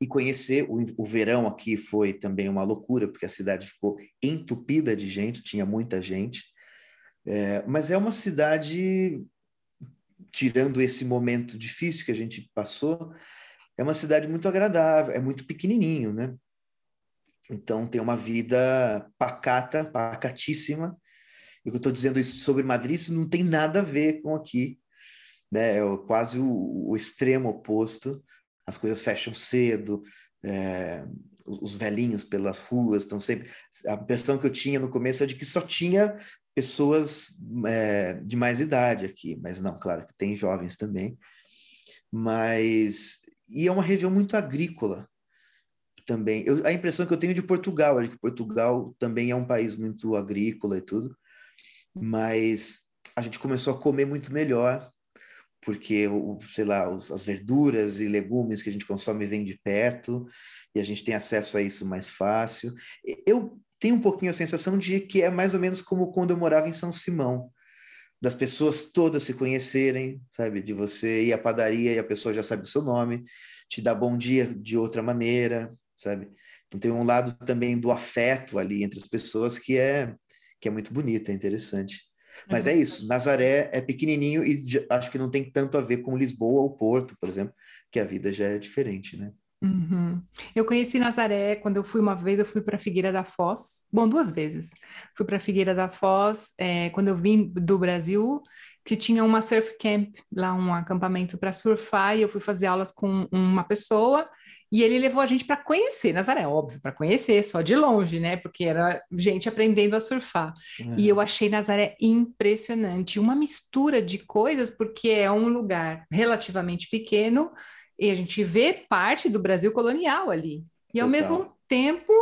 E conhecer o, o verão aqui foi também uma loucura, porque a cidade ficou entupida de gente, tinha muita gente. É, mas é uma cidade, tirando esse momento difícil que a gente passou, é uma cidade muito agradável, é muito pequenininho, né? Então tem uma vida pacata, pacatíssima, eu estou dizendo isso sobre Madrid, isso não tem nada a ver com aqui, né? É quase o, o extremo oposto. As coisas fecham cedo, é, os velhinhos pelas ruas estão sempre. A impressão que eu tinha no começo é de que só tinha pessoas é, de mais idade aqui, mas não, claro que tem jovens também. Mas e é uma região muito agrícola também. Eu, a impressão que eu tenho de Portugal é que Portugal também é um país muito agrícola e tudo mas a gente começou a comer muito melhor, porque, o, sei lá, os, as verduras e legumes que a gente consome vêm de perto, e a gente tem acesso a isso mais fácil. Eu tenho um pouquinho a sensação de que é mais ou menos como quando eu morava em São Simão, das pessoas todas se conhecerem, sabe? De você ir à padaria e a pessoa já sabe o seu nome, te dá bom dia de outra maneira, sabe? Então tem um lado também do afeto ali entre as pessoas que é que é muito bonita, é interessante. Mas é, é isso, Nazaré é pequenininho e acho que não tem tanto a ver com Lisboa ou Porto, por exemplo, que a vida já é diferente, né? Uhum. Eu conheci Nazaré quando eu fui uma vez, eu fui para Figueira da Foz, bom, duas vezes. Fui para Figueira da Foz é, quando eu vim do Brasil, que tinha uma surf camp, lá um acampamento para surfar, e eu fui fazer aulas com uma pessoa e ele levou a gente para conhecer Nazaré, óbvio, para conhecer, só de longe, né? Porque era gente aprendendo a surfar. E eu achei Nazaré impressionante, uma mistura de coisas, porque é um lugar relativamente pequeno e a gente vê parte do Brasil colonial ali. E ao mesmo tempo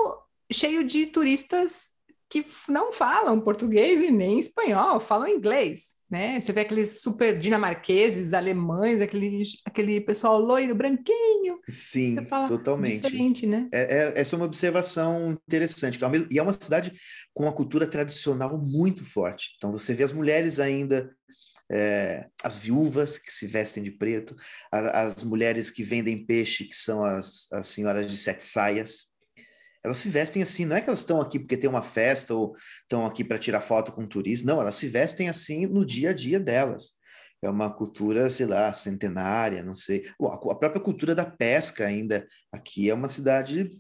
cheio de turistas que não falam português e nem espanhol, falam inglês né? Você vê aqueles super dinamarqueses, alemães, aquele, aquele pessoal loiro, branquinho. Sim, totalmente. Diferente, né? É, é, essa é uma observação interessante. E é uma cidade com uma cultura tradicional muito forte. Então, você vê as mulheres ainda é, as viúvas que se vestem de preto, as, as, mulheres que vendem peixe, que são as, as senhoras de sete saias, elas se vestem assim, não é que elas estão aqui porque tem uma festa ou estão aqui para tirar foto com um turista, não, elas se vestem assim no dia a dia delas. É uma cultura, sei lá, centenária, não sei. A própria cultura da pesca ainda aqui é uma cidade,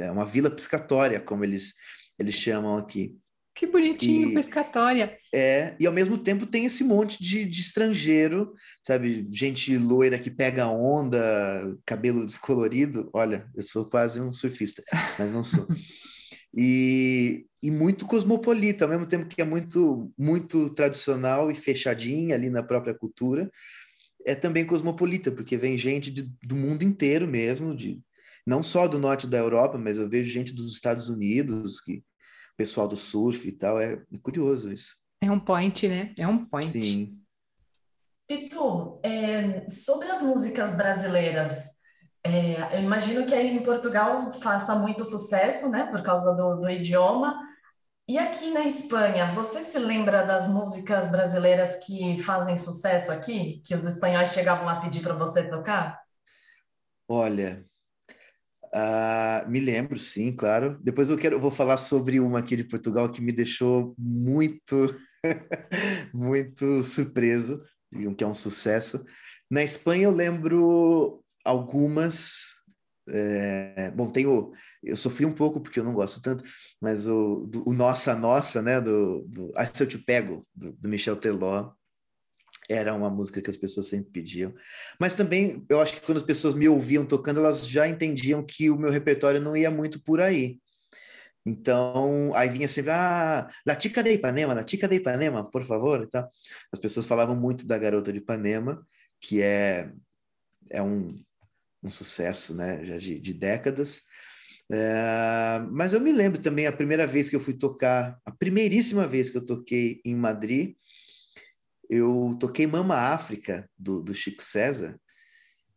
é uma vila piscatória, como eles, eles chamam aqui. Que bonitinho, e, pescatória. É, e ao mesmo tempo tem esse monte de, de estrangeiro, sabe? Gente loira que pega onda, cabelo descolorido. Olha, eu sou quase um surfista, mas não sou. (laughs) e, e muito cosmopolita, ao mesmo tempo que é muito, muito tradicional e fechadinha ali na própria cultura. É também cosmopolita, porque vem gente de, do mundo inteiro mesmo, de, não só do norte da Europa, mas eu vejo gente dos Estados Unidos que pessoal do surf e tal. É, curioso isso. É um point, né? É um point. Sim. Pitu, é, sobre as músicas brasileiras, é, eu imagino que aí em Portugal faça muito sucesso, né, por causa do, do idioma. E aqui na Espanha, você se lembra das músicas brasileiras que fazem sucesso aqui, que os espanhóis chegavam a pedir para você tocar? Olha, Uh, me lembro, sim, claro. Depois eu quero, eu vou falar sobre uma aqui de Portugal que me deixou muito, (laughs) muito surpreso, que é um sucesso. Na Espanha eu lembro algumas. É, bom, tenho, eu sofri um pouco porque eu não gosto tanto, mas o, do, o Nossa Nossa, né, do, do Ah, se eu te pego, do, do Michel Teló, era uma música que as pessoas sempre pediam. Mas também, eu acho que quando as pessoas me ouviam tocando, elas já entendiam que o meu repertório não ia muito por aí. Então, aí vinha sempre, ah, La Chica de Ipanema, La Chica de Ipanema, por favor. Então, as pessoas falavam muito da Garota de Ipanema, que é, é um, um sucesso, né, já de, de décadas. É, mas eu me lembro também a primeira vez que eu fui tocar, a primeiríssima vez que eu toquei em Madrid, eu toquei Mama África, do, do Chico César,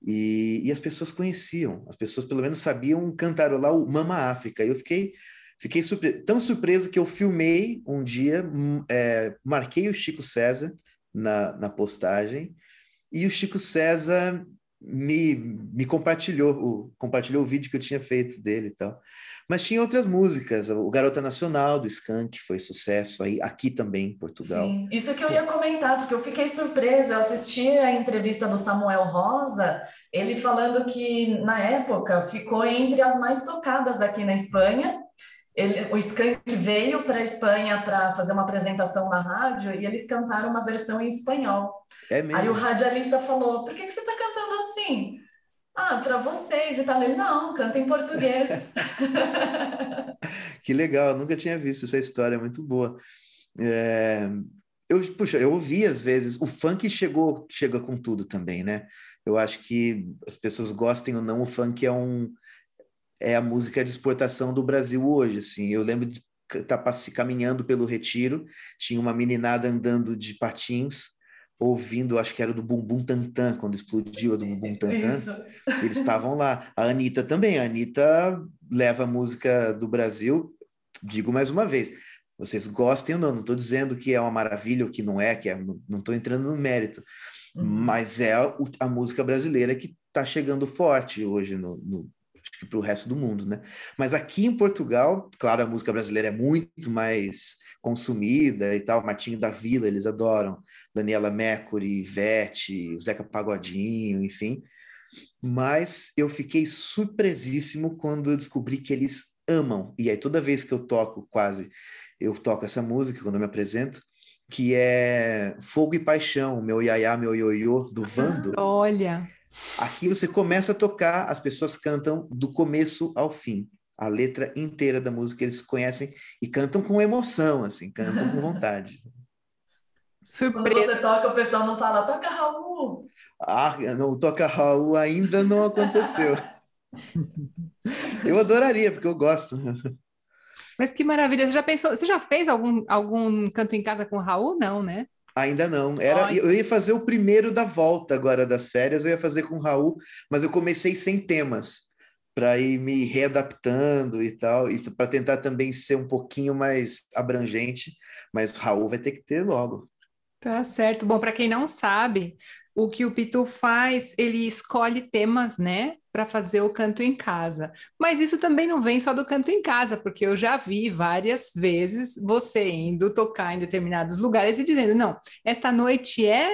e, e, as pessoas conheciam, as pessoas pelo menos sabiam cantarolar o Mama África. Eu fiquei, fiquei surpre tão surpreso que eu filmei um dia, hum, é, marquei o Chico César na, na postagem, e o Chico César me, me compartilhou, o, compartilhou o vídeo que eu tinha feito dele e tal. Mas tinha outras músicas, o Garota Nacional do Skank foi sucesso aí aqui também em Portugal. Sim, isso que eu ia comentar, porque eu fiquei surpresa, eu assisti a entrevista do Samuel Rosa, ele falando que na época ficou entre as mais tocadas aqui na Espanha. Ele, o Skank veio para a Espanha para fazer uma apresentação na rádio e eles cantaram uma versão em espanhol. É mesmo? Aí o radialista falou: por que, que você está cantando assim? Ah, para vocês e tal. Ele, não, canta em português. (laughs) que legal, nunca tinha visto essa história, muito boa. É... Eu, puxa, eu ouvi às vezes, o funk chegou, chega com tudo também, né? Eu acho que as pessoas gostem ou não, o funk é um é a música de exportação do Brasil hoje, assim. Eu lembro de estar tá caminhando pelo Retiro, tinha uma meninada andando de patins, ouvindo, acho que era do Bumbum Tantan, quando explodiu a do Bumbum (laughs) Tantan. (laughs) Eles estavam lá. A Anitta também. A Anitta leva a música do Brasil, digo mais uma vez, vocês gostem ou não, não estou dizendo que é uma maravilha ou que não é, que é, não estou entrando no mérito, uhum. mas é a, a, música brasileira que está chegando forte hoje no, no para o resto do mundo, né? Mas aqui em Portugal, claro, a música brasileira é muito mais consumida e tal. Martinho da Vila, eles adoram. Daniela Mercury, Ivete, Zeca Pagodinho, enfim. Mas eu fiquei surpresíssimo quando eu descobri que eles amam. E aí, toda vez que eu toco, quase, eu toco essa música, quando eu me apresento, que é Fogo e Paixão, meu iaiá, meu ioiô, do (laughs) Vando. Olha! Aqui você começa a tocar, as pessoas cantam do começo ao fim a letra inteira da música eles conhecem e cantam com emoção, assim, cantam com (laughs) vontade. Surpresa. Quando você toca, o pessoal não fala, toca Raul. Ah, não, toca Raul ainda não aconteceu. eu adoraria, porque eu gosto. Mas que maravilha! Você já pensou, você já fez algum, algum canto em casa com o Raul? Não, né? Ainda não. Era, eu ia fazer o primeiro da volta agora das férias, eu ia fazer com o Raul, mas eu comecei sem temas para ir me readaptando e tal, e para tentar também ser um pouquinho mais abrangente, mas o Raul vai ter que ter logo. Tá certo. Bom, para quem não sabe, o que o Pitu faz, ele escolhe temas, né, para fazer o canto em casa. Mas isso também não vem só do canto em casa, porque eu já vi várias vezes você indo tocar em determinados lugares e dizendo: não, esta noite é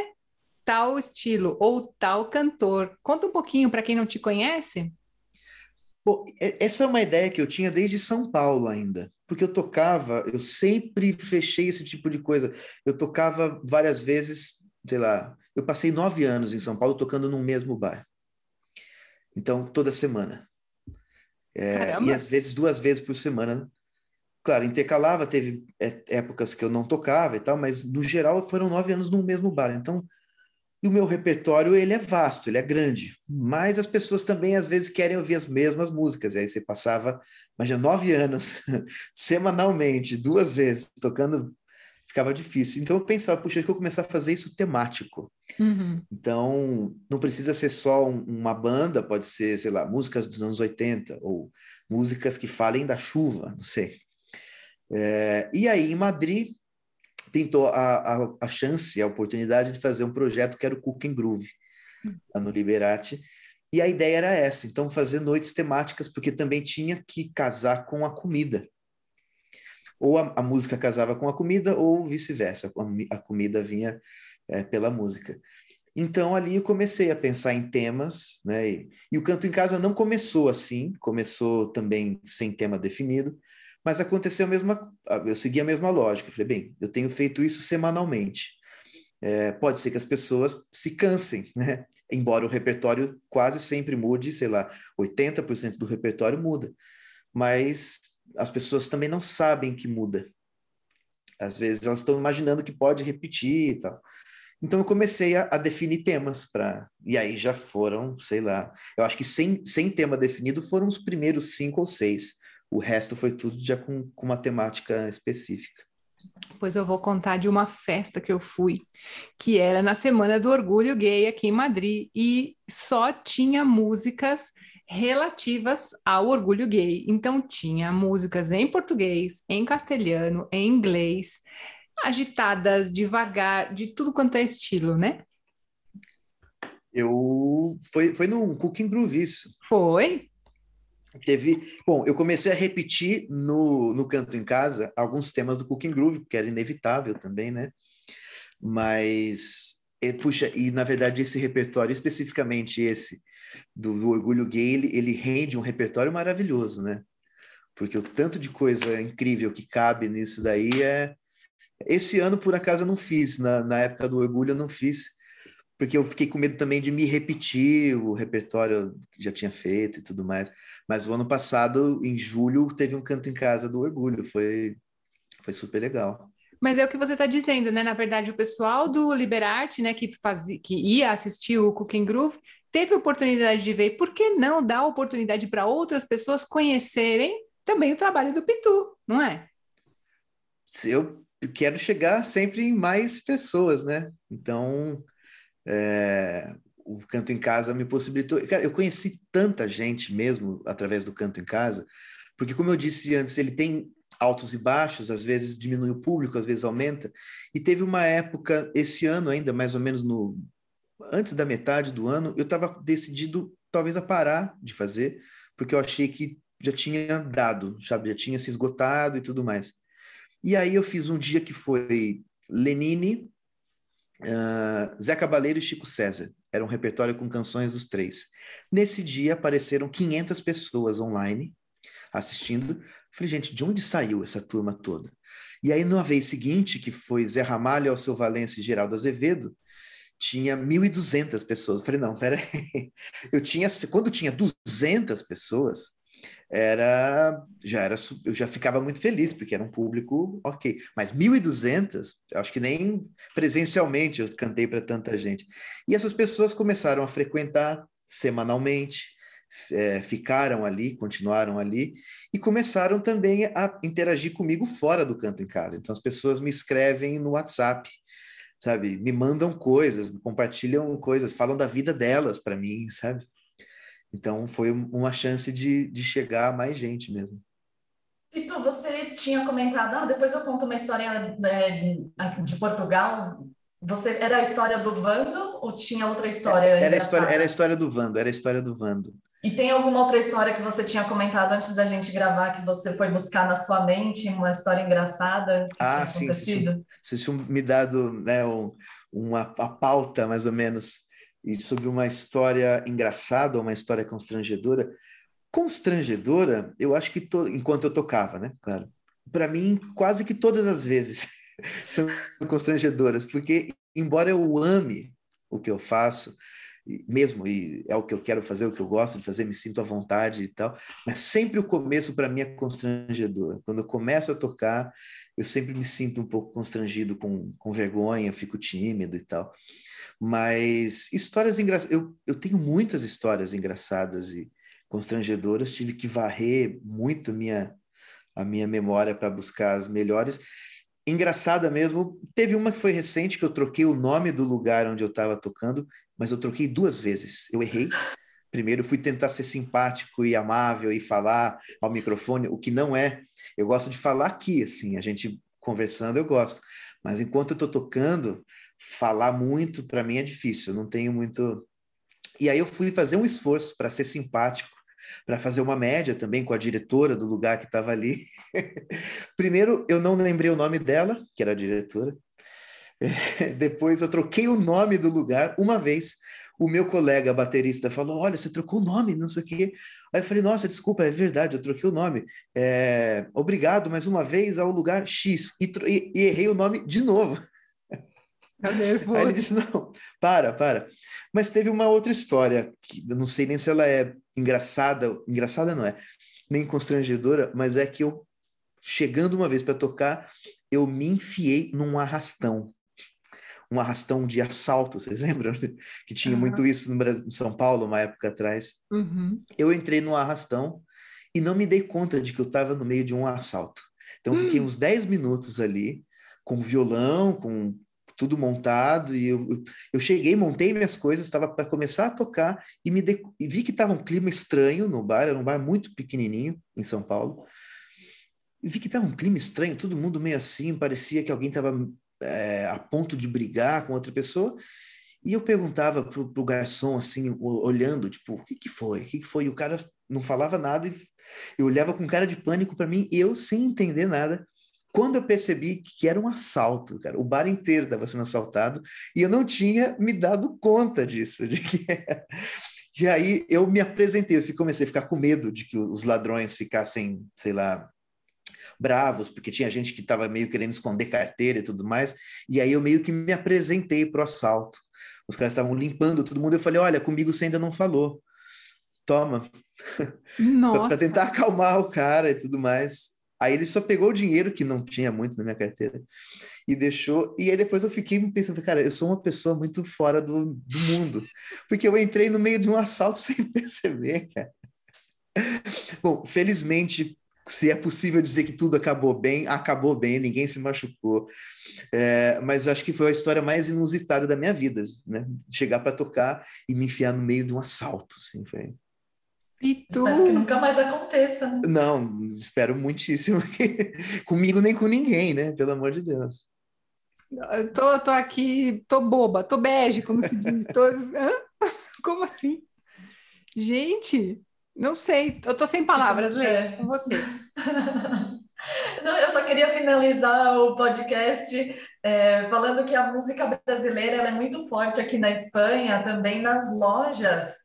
tal estilo ou tal cantor. Conta um pouquinho para quem não te conhece. Bom, essa é uma ideia que eu tinha desde São Paulo ainda, porque eu tocava, eu sempre fechei esse tipo de coisa. Eu tocava várias vezes, sei lá, eu passei nove anos em São Paulo tocando no mesmo bar. Então, toda semana. É, e às vezes duas vezes por semana. Claro, intercalava, teve é, épocas que eu não tocava e tal, mas no geral foram nove anos no mesmo bar. Então, e o meu repertório, ele é vasto, ele é grande, mas as pessoas também às vezes querem ouvir as mesmas músicas, e aí você passava, imagina, nove anos, (laughs) semanalmente, duas vezes, tocando, ficava difícil. Então eu pensava, puxa, acho que eu começar a fazer isso temático. Uhum. Então, não precisa ser só um, uma banda, pode ser, sei lá, músicas dos anos 80, ou músicas que falem da chuva, não sei. É, e aí, em Madrid, pintou a, a, a, chance, a oportunidade de fazer um projeto que era o Cooking Groove, lá no Liberarte. E a ideia era essa, então fazer noites temáticas, porque também tinha que casar com a comida. Ou a, a música casava com a comida, ou vice-versa, a, a, comida vinha é, pela música. Então ali eu comecei a pensar em temas, né? E, e o canto em casa não começou assim, começou também sem tema definido, mas aconteceu a mesma, eu segui a mesma lógica. Eu falei, bem, eu tenho feito isso semanalmente. É, pode ser que as pessoas se cansem, né? Embora o repertório quase sempre mude, sei lá, 80% do repertório muda. Mas as pessoas também não sabem que muda. Às vezes elas estão imaginando que pode repetir e tal. Então eu comecei a, a definir temas para e aí já foram, sei lá, eu acho que sem, sem tema definido foram os primeiros cinco ou seis. O resto foi tudo já com, com uma temática específica. Pois eu vou contar de uma festa que eu fui, que era na Semana do Orgulho Gay aqui em Madrid, e só tinha músicas relativas ao orgulho gay. Então tinha músicas em português, em castelhano, em inglês, agitadas, devagar, de tudo quanto é estilo, né? Eu foi foi no Cooking Groove isso. Foi? Teve. Bom, eu comecei a repetir no, no canto em casa alguns temas do Cooking Groove, que era inevitável também, né? Mas, e, puxa, e na verdade esse repertório, especificamente esse do, do Orgulho Gay, ele, ele rende um repertório maravilhoso, né? Porque o tanto de coisa incrível que cabe nisso daí é. Esse ano, por acaso, eu não fiz, na, na época do Orgulho, eu não fiz, porque eu fiquei com medo também de me repetir o repertório que já tinha feito e tudo mais. Mas o ano passado, em julho, teve um canto em casa do orgulho, foi, foi super legal. Mas é o que você está dizendo, né? Na verdade, o pessoal do Liberarte, né, que, fazia, que ia assistir o Cooking Groove, teve oportunidade de ver. Por que não dar oportunidade para outras pessoas conhecerem também o trabalho do Pitu, não é? Eu quero chegar sempre em mais pessoas, né? Então, é, o Canto em Casa me possibilitou. Cara, eu conheci tanta gente mesmo através do Canto em Casa, porque, como eu disse antes, ele tem altos e baixos, às vezes diminui o público, às vezes aumenta. E teve uma época, esse ano ainda, mais ou menos no antes da metade do ano, eu estava decidido talvez a parar de fazer, porque eu achei que já tinha dado, sabe, já tinha se esgotado e tudo mais. E aí eu fiz um dia que foi Lenine, uh, Zé Cabaleiro e Chico César. Era um repertório com canções dos três. Nesse dia apareceram 500 pessoas online assistindo. Falei, gente, de onde saiu essa turma toda? E aí, na vez seguinte, que foi Zé Ramalho, Alceu Valença e Geraldo Azevedo, tinha 1.200 pessoas. falei, não, peraí. (laughs) Eu tinha, quando tinha 200 pessoas, era já era eu já ficava muito feliz porque era um público ok mas 1.200 acho que nem presencialmente eu cantei para tanta gente e essas pessoas começaram a frequentar semanalmente é, ficaram ali continuaram ali e começaram também a interagir comigo fora do canto em casa então as pessoas me escrevem no WhatsApp sabe me mandam coisas compartilham coisas falam da vida delas para mim sabe então foi uma chance de, de chegar a mais gente mesmo. E tu, você tinha comentado, ah, depois eu conto uma história é, de Portugal. Você era a história do Vando ou tinha outra história? Era a história, era a história do Vando, era a história do Vando. E tem alguma outra história que você tinha comentado antes da gente gravar que você foi buscar na sua mente, uma história engraçada que ah, sim, vocês tinham me dado né, um, uma a pauta mais ou menos e sobre uma história engraçada, uma história constrangedora. Constrangedora, eu acho que to... enquanto eu tocava, né? Claro. Para mim, quase que todas as vezes são constrangedoras, porque embora eu ame o que eu faço, mesmo e é o que eu quero fazer, o que eu gosto de fazer, me sinto à vontade e tal, mas sempre o começo para mim é constrangedor. Quando eu começo a tocar, eu sempre me sinto um pouco constrangido, com, com vergonha, fico tímido e tal. Mas histórias engraçadas, eu, eu tenho muitas histórias engraçadas e constrangedoras, tive que varrer muito minha, a minha memória para buscar as melhores engraçada mesmo. Teve uma que foi recente que eu troquei o nome do lugar onde eu estava tocando, mas eu troquei duas vezes. Eu errei. Primeiro fui tentar ser simpático e amável e falar ao microfone, o que não é. Eu gosto de falar aqui, assim, a gente conversando eu gosto. Mas enquanto eu estou tocando, falar muito para mim é difícil. Eu não tenho muito. E aí eu fui fazer um esforço para ser simpático para fazer uma média também com a diretora do lugar que estava ali. (laughs) Primeiro, eu não lembrei o nome dela, que era a diretora. (laughs) Depois, eu troquei o nome do lugar uma vez. O meu colega baterista falou: Olha, você trocou o nome, não sei o quê. Aí eu falei: Nossa, desculpa, é verdade, eu troquei o nome. É, obrigado mais uma vez ao lugar X. E, e, e errei o nome de novo. Aí ele disse: Não, para, para. Mas teve uma outra história, que eu não sei nem se ela é engraçada, engraçada não é, nem constrangedora, mas é que eu, chegando uma vez para tocar, eu me enfiei num arrastão. Um arrastão de assalto, vocês (laughs) lembram? Que tinha uhum. muito isso no Brasil, em São Paulo, uma época atrás. Uhum. Eu entrei no arrastão e não me dei conta de que eu estava no meio de um assalto. Então, fiquei hum. uns 10 minutos ali, com violão, com tudo montado, e eu, eu cheguei, montei minhas coisas, estava para começar a tocar, e me de, e vi que estava um clima estranho no bar, era um bar muito pequenininho, em São Paulo, e vi que estava um clima estranho, todo mundo meio assim, parecia que alguém estava é, a ponto de brigar com outra pessoa, e eu perguntava pro, pro garçom, assim, olhando, tipo, o que que foi? O que que foi? E o cara não falava nada, e eu olhava com cara de pânico para mim, eu sem entender nada, quando eu percebi que era um assalto, cara, o bar inteiro estava sendo assaltado e eu não tinha me dado conta disso, de que (laughs) E aí eu me apresentei, eu comecei a ficar com medo de que os ladrões ficassem, sei lá, bravos, porque tinha gente que estava meio querendo esconder carteira e tudo mais. E aí eu meio que me apresentei para o assalto. Os caras estavam limpando todo mundo. Eu falei: Olha, comigo você ainda não falou. Toma. (laughs) para tentar acalmar o cara e tudo mais. Aí ele só pegou o dinheiro, que não tinha muito na minha carteira, e deixou. E aí depois eu fiquei pensando, cara, eu sou uma pessoa muito fora do, do mundo, porque eu entrei no meio de um assalto (laughs) sem perceber, cara. Bom, felizmente, se é possível dizer que tudo acabou bem, acabou bem, ninguém se machucou. É, mas acho que foi a história mais inusitada da minha vida, né? Chegar para tocar e me enfiar no meio de um assalto, assim, foi. E tu? Espero que nunca mais aconteça. Né? Não, espero muitíssimo. (laughs) Comigo nem com ninguém, né? Pelo amor de Deus. Eu tô, tô aqui, tô boba, tô bege, como se diz. Tô... (laughs) Como assim? Gente, não sei, eu tô sem palavras, Lê, é. com você. (laughs) Não, eu só queria finalizar o podcast é, falando que a música brasileira é muito forte aqui na Espanha, também nas lojas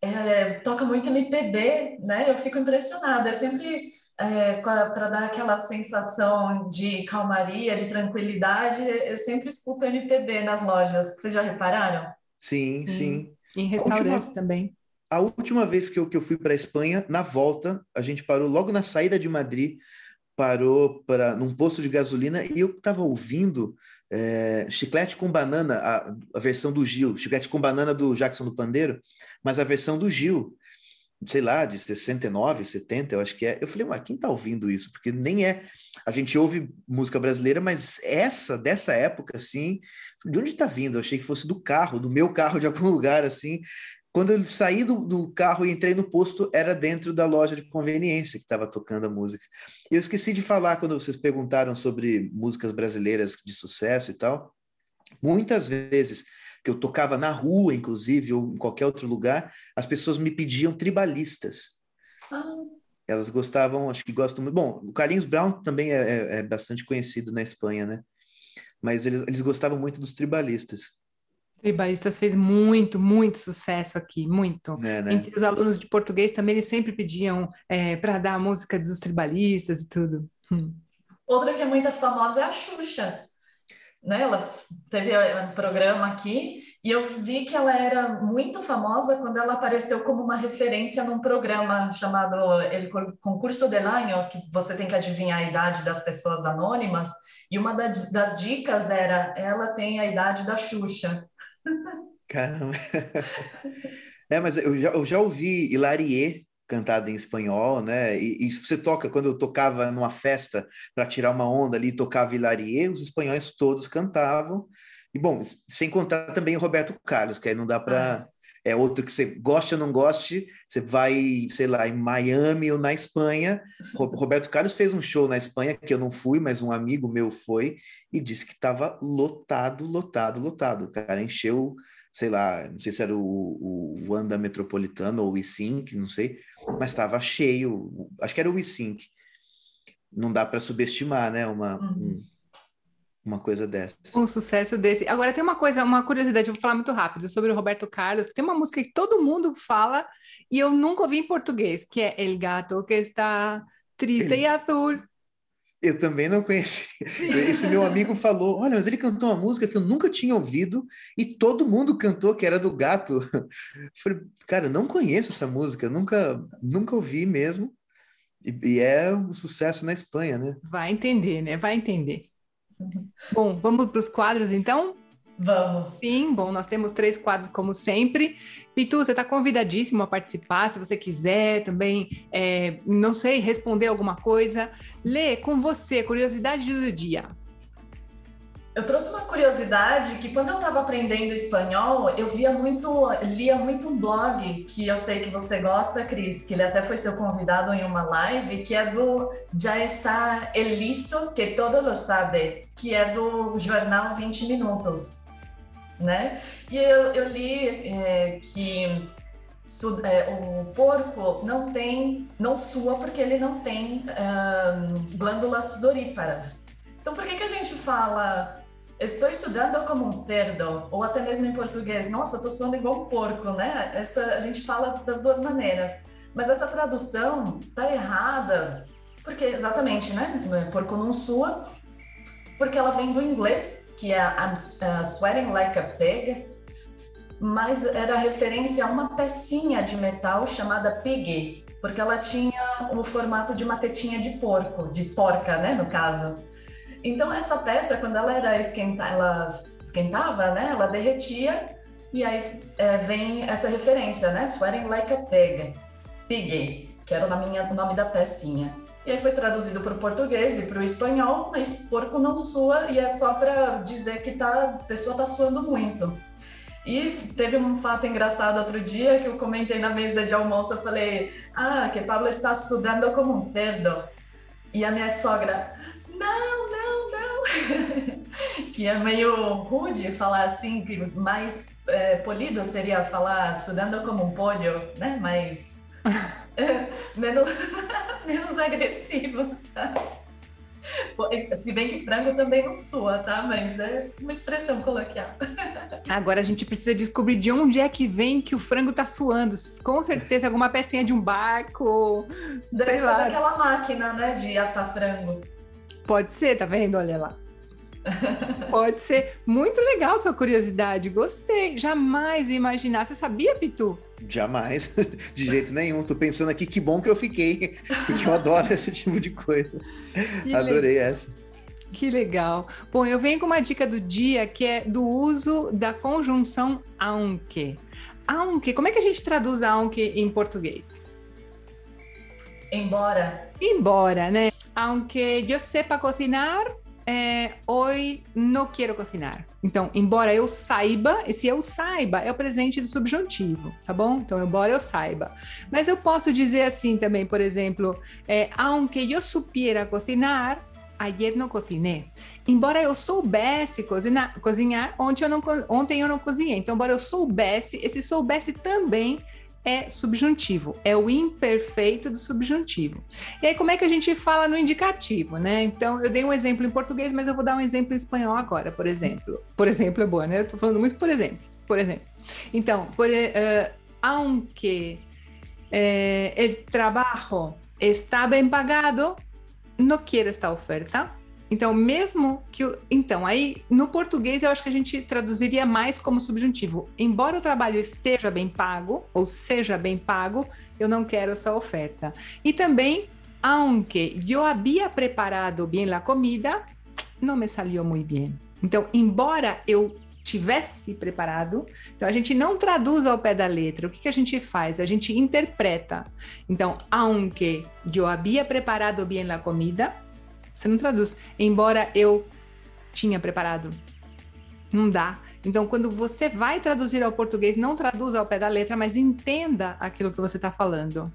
é, toca muito MPB, né? Eu fico impressionada. É sempre é, para dar aquela sensação de calmaria, de tranquilidade. Eu sempre escuto MPB nas lojas. Vocês já repararam? Sim, sim. sim. Em restaurantes última, também. A última vez que eu, que eu fui para a Espanha, na volta, a gente parou logo na saída de Madrid, parou para num posto de gasolina e eu estava ouvindo é, Chiclete com Banana, a, a, versão do Gil, Chiclete com Banana do Jackson do Pandeiro, mas a versão do Gil, sei lá, de 69, 70, eu acho que é. Eu falei, mas quem tá ouvindo isso? Porque nem é. A gente ouve música brasileira, mas essa, dessa época, assim, de onde tá vindo? Eu achei que fosse do carro, do meu carro, de algum (laughs) lugar, assim. Quando eu saí do, do, carro e entrei no posto, era dentro da loja de conveniência que estava tocando a música. Eu esqueci de falar quando vocês perguntaram sobre músicas brasileiras de sucesso e tal. Muitas vezes que eu tocava na rua, inclusive, ou em qualquer outro lugar, as pessoas me pediam tribalistas. Ah. Elas gostavam, acho que gostam muito. Bom, o Carlinhos Brown também é, é, é bastante conhecido na Espanha, né? Mas eles, eles gostavam muito dos tribalistas. Tribalistas fez muito, muito sucesso aqui, muito. É, né? Entre os alunos de português também eles sempre pediam é, para dar a música dos tribalistas e tudo. Hum. Outra que é muito famosa é a Xuxa. Né? Ela teve um programa aqui e eu vi que ela era muito famosa quando ela apareceu como uma referência num programa chamado El Concurso del Año, que você tem que adivinhar a idade das pessoas anônimas. E uma das, das dicas era: ela tem a idade da Xuxa. Caramba. (laughs) É, mas eu já, eu já ouvi Hilarie cantada em espanhol, né? E, e você toca, quando eu tocava numa festa para tirar uma onda ali, tocava Hilarie, os espanhóis todos cantavam. E bom, sem contar também o Roberto Carlos, que aí não dá para. É outro que você goste ou não goste, você vai, sei lá, em Miami ou na Espanha. (laughs) Roberto Carlos fez um show na Espanha que eu não fui, mas um amigo meu foi e disse que estava lotado, lotado, lotado. O cara encheu, sei lá, não sei se era o, o Wanda Metropolitano ou o E-Sync, não sei, mas estava cheio, acho que era o E-Sync. Não dá para subestimar, né? Uma, uhum. um, uma coisa dessa. Um sucesso desse. Agora tem uma coisa, uma curiosidade, eu vou falar muito rápido sobre o Roberto Carlos, que tem uma música que todo mundo fala e eu nunca ouvi em português, que é El Gato que está triste e azul. Eu também não conheci. (laughs) Esse meu amigo falou: Olha, mas ele cantou uma música que eu nunca tinha ouvido e todo mundo cantou, que era do gato. Eu falei, cara, não conheço essa música, nunca, nunca ouvi mesmo. E, e é um sucesso na Espanha, né? Vai entender, né? Vai entender. Bom, vamos para os quadros então? Vamos. Sim, bom, nós temos três quadros como sempre. Pitu, você está convidadíssimo a participar, se você quiser também, é, não sei, responder alguma coisa. Lê com você, curiosidade do dia. Eu trouxe uma curiosidade que quando eu estava aprendendo espanhol, eu via muito, lia muito um blog que eu sei que você gosta, Cris, que ele até foi seu convidado em uma live, que é do Já está el listo que todo lo sabe, que é do jornal 20 minutos, né? E eu, eu li é, que é, o porco não tem, não sua porque ele não tem um, glândulas sudoríparas. Então, por que, que a gente fala estou estudando como um cerdo, ou até mesmo em português, nossa, estou suando igual um porco, né? Essa, a gente fala das duas maneiras. Mas essa tradução tá errada, porque exatamente, né? Porco não sua, porque ela vem do inglês, que é I'm sweating like a pig, mas era referência a uma pecinha de metal chamada pig, porque ela tinha o formato de uma tetinha de porco, de porca, né, no caso. Então essa peça, quando ela era esquenta, ela esquentava, né? Ela derretia e aí é, vem essa referência, né? Sweating like a pig, pig, que era nome, o nome da pecinha. E aí foi traduzido para o português e para o espanhol, mas porco não sua e é só para dizer que tá, a pessoa está suando muito. E teve um fato engraçado outro dia que eu comentei na mesa de almoço, eu falei, ah, que Pablo está sudando como um cerdo. E a minha sogra, não, não, não. (laughs) que é meio rude falar assim, que mais é, polido seria falar sudando como um polho, né? Mais. é, (laughs) (laughs) menos, menos agressivo. Se bem que frango também não sua, tá? Mas é uma expressão coloquial. Agora a gente precisa descobrir de onde é que vem que o frango tá suando. Com certeza alguma pecinha de um barco. Deve ser daquela máquina, né? De assar frango. Pode ser, tá vendo? Olha lá. Pode ser. Muito legal sua curiosidade. Gostei. Jamais imaginar. Você sabia, Pitu? Jamais. (laughs) De jeito nenhum. Tô pensando aqui que bom que eu fiquei. (laughs) Porque eu adoro esse tipo de coisa. Que Adorei legal. essa. Que legal. Bom, eu venho com uma dica do dia que é do uso da conjunção aunque. Aunque, como é que a gente traduz aunque em português? Embora. Embora, né? Aunque yo sepa cocinar, é, hoje não quero cocinar. Então, embora eu saiba, esse eu saiba é o presente do subjuntivo, tá bom? Então, embora eu saiba. Mas eu posso dizer assim também, por exemplo, é, aunque eu supiera cocinar, ayer não cozinhei. Embora eu soubesse cozinhar, cozinhar ontem, eu não, ontem eu não cozinhei. Então, embora eu soubesse, esse soubesse também é subjuntivo, é o imperfeito do subjuntivo. E aí, como é que a gente fala no indicativo, né? Então, eu dei um exemplo em português, mas eu vou dar um exemplo em espanhol agora, por exemplo. Por exemplo é boa, né? Eu tô falando muito por exemplo. por exemplo. Então, por, uh, aunque eh, el trabajo está bem pagado, não quero esta oferta. Então, mesmo que. Então, aí, no português, eu acho que a gente traduziria mais como subjuntivo. Embora o trabalho esteja bem pago, ou seja bem pago, eu não quero essa oferta. E também, aunque eu havia preparado bem a comida, não me salió muito bem. Então, embora eu tivesse preparado. Então a gente não traduz ao pé da letra. O que, que a gente faz? A gente interpreta. Então, aunque eu havia preparado bem a comida, você não traduz. Embora eu tinha preparado. Não dá. Então, quando você vai traduzir ao português, não traduza ao pé da letra, mas entenda aquilo que você está falando.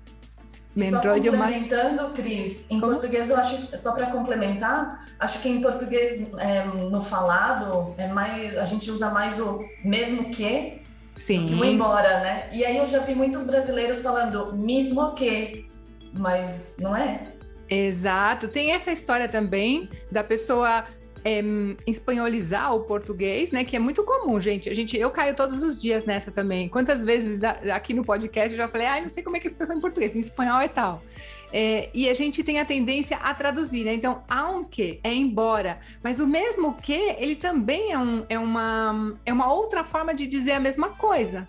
E só complementando, mais... Cris, em Como? português eu acho, só para complementar, acho que em português é, no falado é mais, a gente usa mais o mesmo que Sim. do que o embora, né? E aí eu já vi muitos brasileiros falando mesmo que, mas não é? Exato. Tem essa história também da pessoa é, espanholizar o português, né? Que é muito comum, gente. A gente, eu caio todos os dias nessa também. Quantas vezes da, aqui no podcast eu já falei, ah, não sei como é que expressão em português, em espanhol é tal. É, e a gente tem a tendência a traduzir, né? Então, aunque é embora, mas o mesmo que, ele também é, um, é, uma, é uma outra forma de dizer a mesma coisa.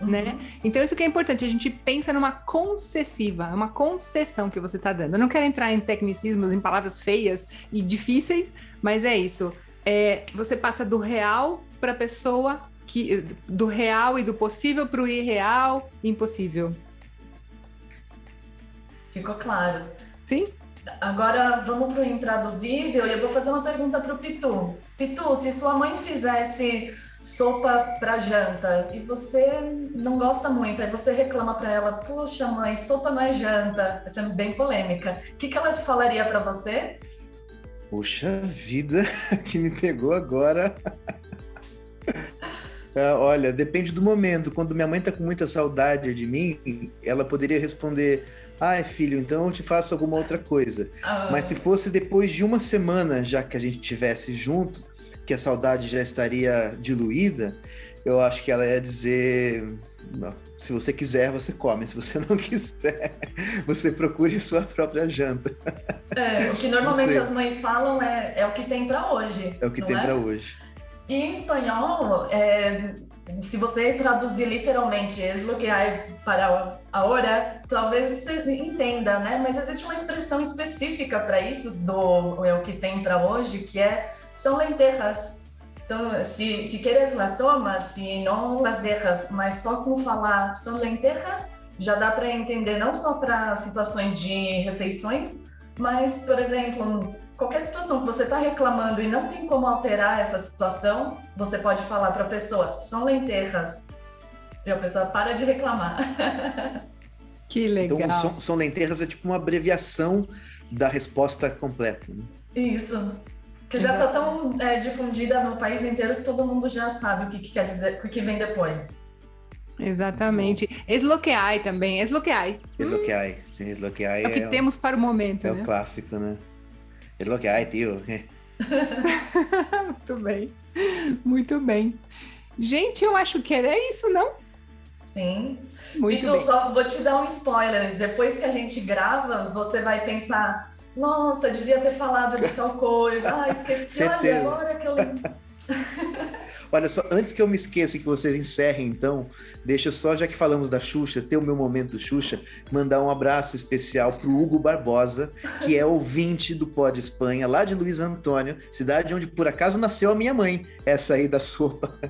Uhum. Né? Então, isso que é importante, a gente pensa numa concessiva, é uma concessão que você está dando. Eu não quero entrar em tecnicismos, em palavras feias e difíceis, mas é isso. É, você passa do real para a pessoa que do real e do possível para o irreal, impossível. Ficou claro. Sim. Agora vamos para o intraduzível e eu vou fazer uma pergunta para o Pitu. Pitu, se sua mãe fizesse sopa para janta e você não gosta muito, aí você reclama para ela, puxa mãe, sopa não é janta, essa é bem polêmica. O que, que ela te falaria para você? Puxa vida, (laughs) que me pegou agora. (laughs) Ah, olha, depende do momento. Quando minha mãe tá com muita saudade de mim, ela poderia responder: Ah, filho, então eu te faço alguma outra coisa. Ah. Mas se fosse depois de uma semana, já que a gente tivesse junto, que a saudade já estaria diluída, eu acho que ela ia dizer: não, se você quiser, você come. Se você (laughs) não quiser, você procure sua própria janta. É, o que (laughs) normalmente as mães falam é, é o que tem para hoje. É o que tem é? para hoje. E em espanhol, é, se você traduzir literalmente es lo que hay para ahora, talvez você entenda, né? Mas existe uma expressão específica para isso do é o que tem para hoje, que é são lentejas. Então, se, se queres la tomas, se não las dejas, mas só com falar são lentejas, já dá para entender não só para situações de refeições, mas, por exemplo, qualquer situação que você está reclamando e não tem como alterar essa situação, você pode falar para a pessoa, são lentejas. E a pessoa para de reclamar. (laughs) Que legal. Então, são, são lentejas é tipo uma abreviação da resposta completa. Né? Isso. Que já está tão é, difundida no país inteiro que todo mundo já sabe o que, que quer dizer, o que vem depois. Exatamente. Esloqueai também, esloqueai. Esloqueai, sim, esloqueai é o que é temos para o momento, É né? o clássico, né? Esloqueai, tio. (laughs) Muito bem, muito bem. Gente, eu acho que era isso, não? Sim. Muito Pico, bem. só vou te dar um spoiler. Depois que a gente grava, você vai pensar nossa, devia ter falado de tal coisa. Ah, esqueci. Certeza. Olha, agora que eu lembro. (laughs) Olha só, antes que eu me esqueça que vocês encerrem, então, deixa eu só, já que falamos da Xuxa, ter o meu momento Xuxa, mandar um abraço especial para o Hugo Barbosa, que é ouvinte do Pod Espanha, lá de Luiz Antônio, cidade onde por acaso nasceu a minha mãe, essa aí da sopa. (laughs)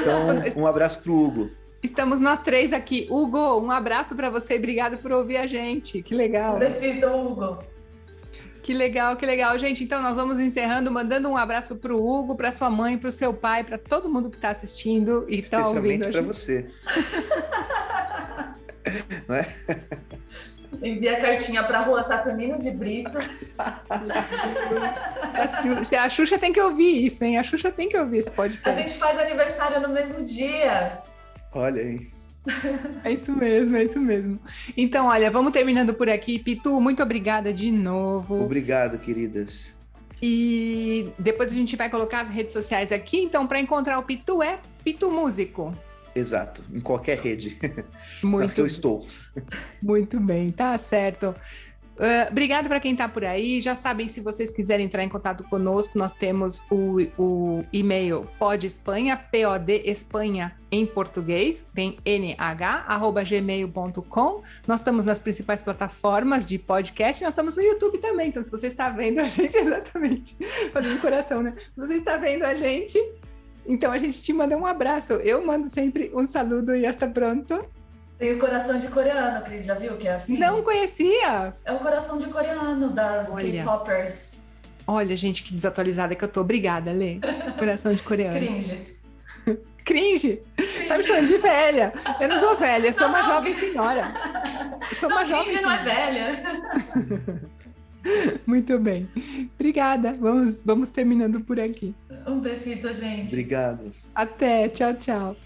Então, um abraço para o Hugo. Estamos nós três aqui. Hugo, um abraço para você e obrigado por ouvir a gente. Que legal. Besitos, Hugo. Que legal, que legal. Gente, então nós vamos encerrando, mandando um abraço para o Hugo, para sua mãe, para o seu pai, para todo mundo que está assistindo e está ouvindo. Especialmente para você. (laughs) Não é? Envia a cartinha para a rua Saturnino de Brito. a, Xuxa, a Xuxa tem que ouvir isso, hein? A Xuxa tem que ouvir esse podcast. A gente faz aniversário no mesmo dia. Olha aí. É isso mesmo, é isso mesmo. Então, olha, vamos terminando por aqui. Pitu, muito obrigada de novo. Obrigado, queridas. E depois a gente vai colocar as redes sociais aqui. Então, para encontrar o Pitu é Pitu Músico. Exato, em qualquer rede. (laughs) Muito Mas que eu estou. (laughs) Muito bem, tá certo. Uh, obrigado para quem está por aí. Já sabem, se vocês quiserem entrar em contato conosco, nós temos o, o e-mail podespanha, P-O-D Espanha em português, tem nh, arroba gmail.com. Nós estamos nas principais plataformas de podcast, nós estamos no YouTube também. Então, se você está vendo a gente, (laughs) exatamente, fazendo coração, né? Se você está vendo a gente, então a gente te manda um abraço. Eu mando sempre um saludo e está pronto. Tem o coração de coreano, Cris, já viu que é assim? Não conhecia! É o coração de coreano das K-popers. Olha, gente, que desatualizada que eu tô. Obrigada, Lê. Coração de coreano. Cringe. Cringe. Cringe. Falando de velha. Eu não sou (laughs) velha, eu sou uma jovem senhora. Eu sou uma não, jovem cringe senhora. não é velha. (laughs) Muito bem. Obrigada. Vamos, vamos terminando por aqui. Um besito, gente. Obrigado. Até. Tchau, tchau.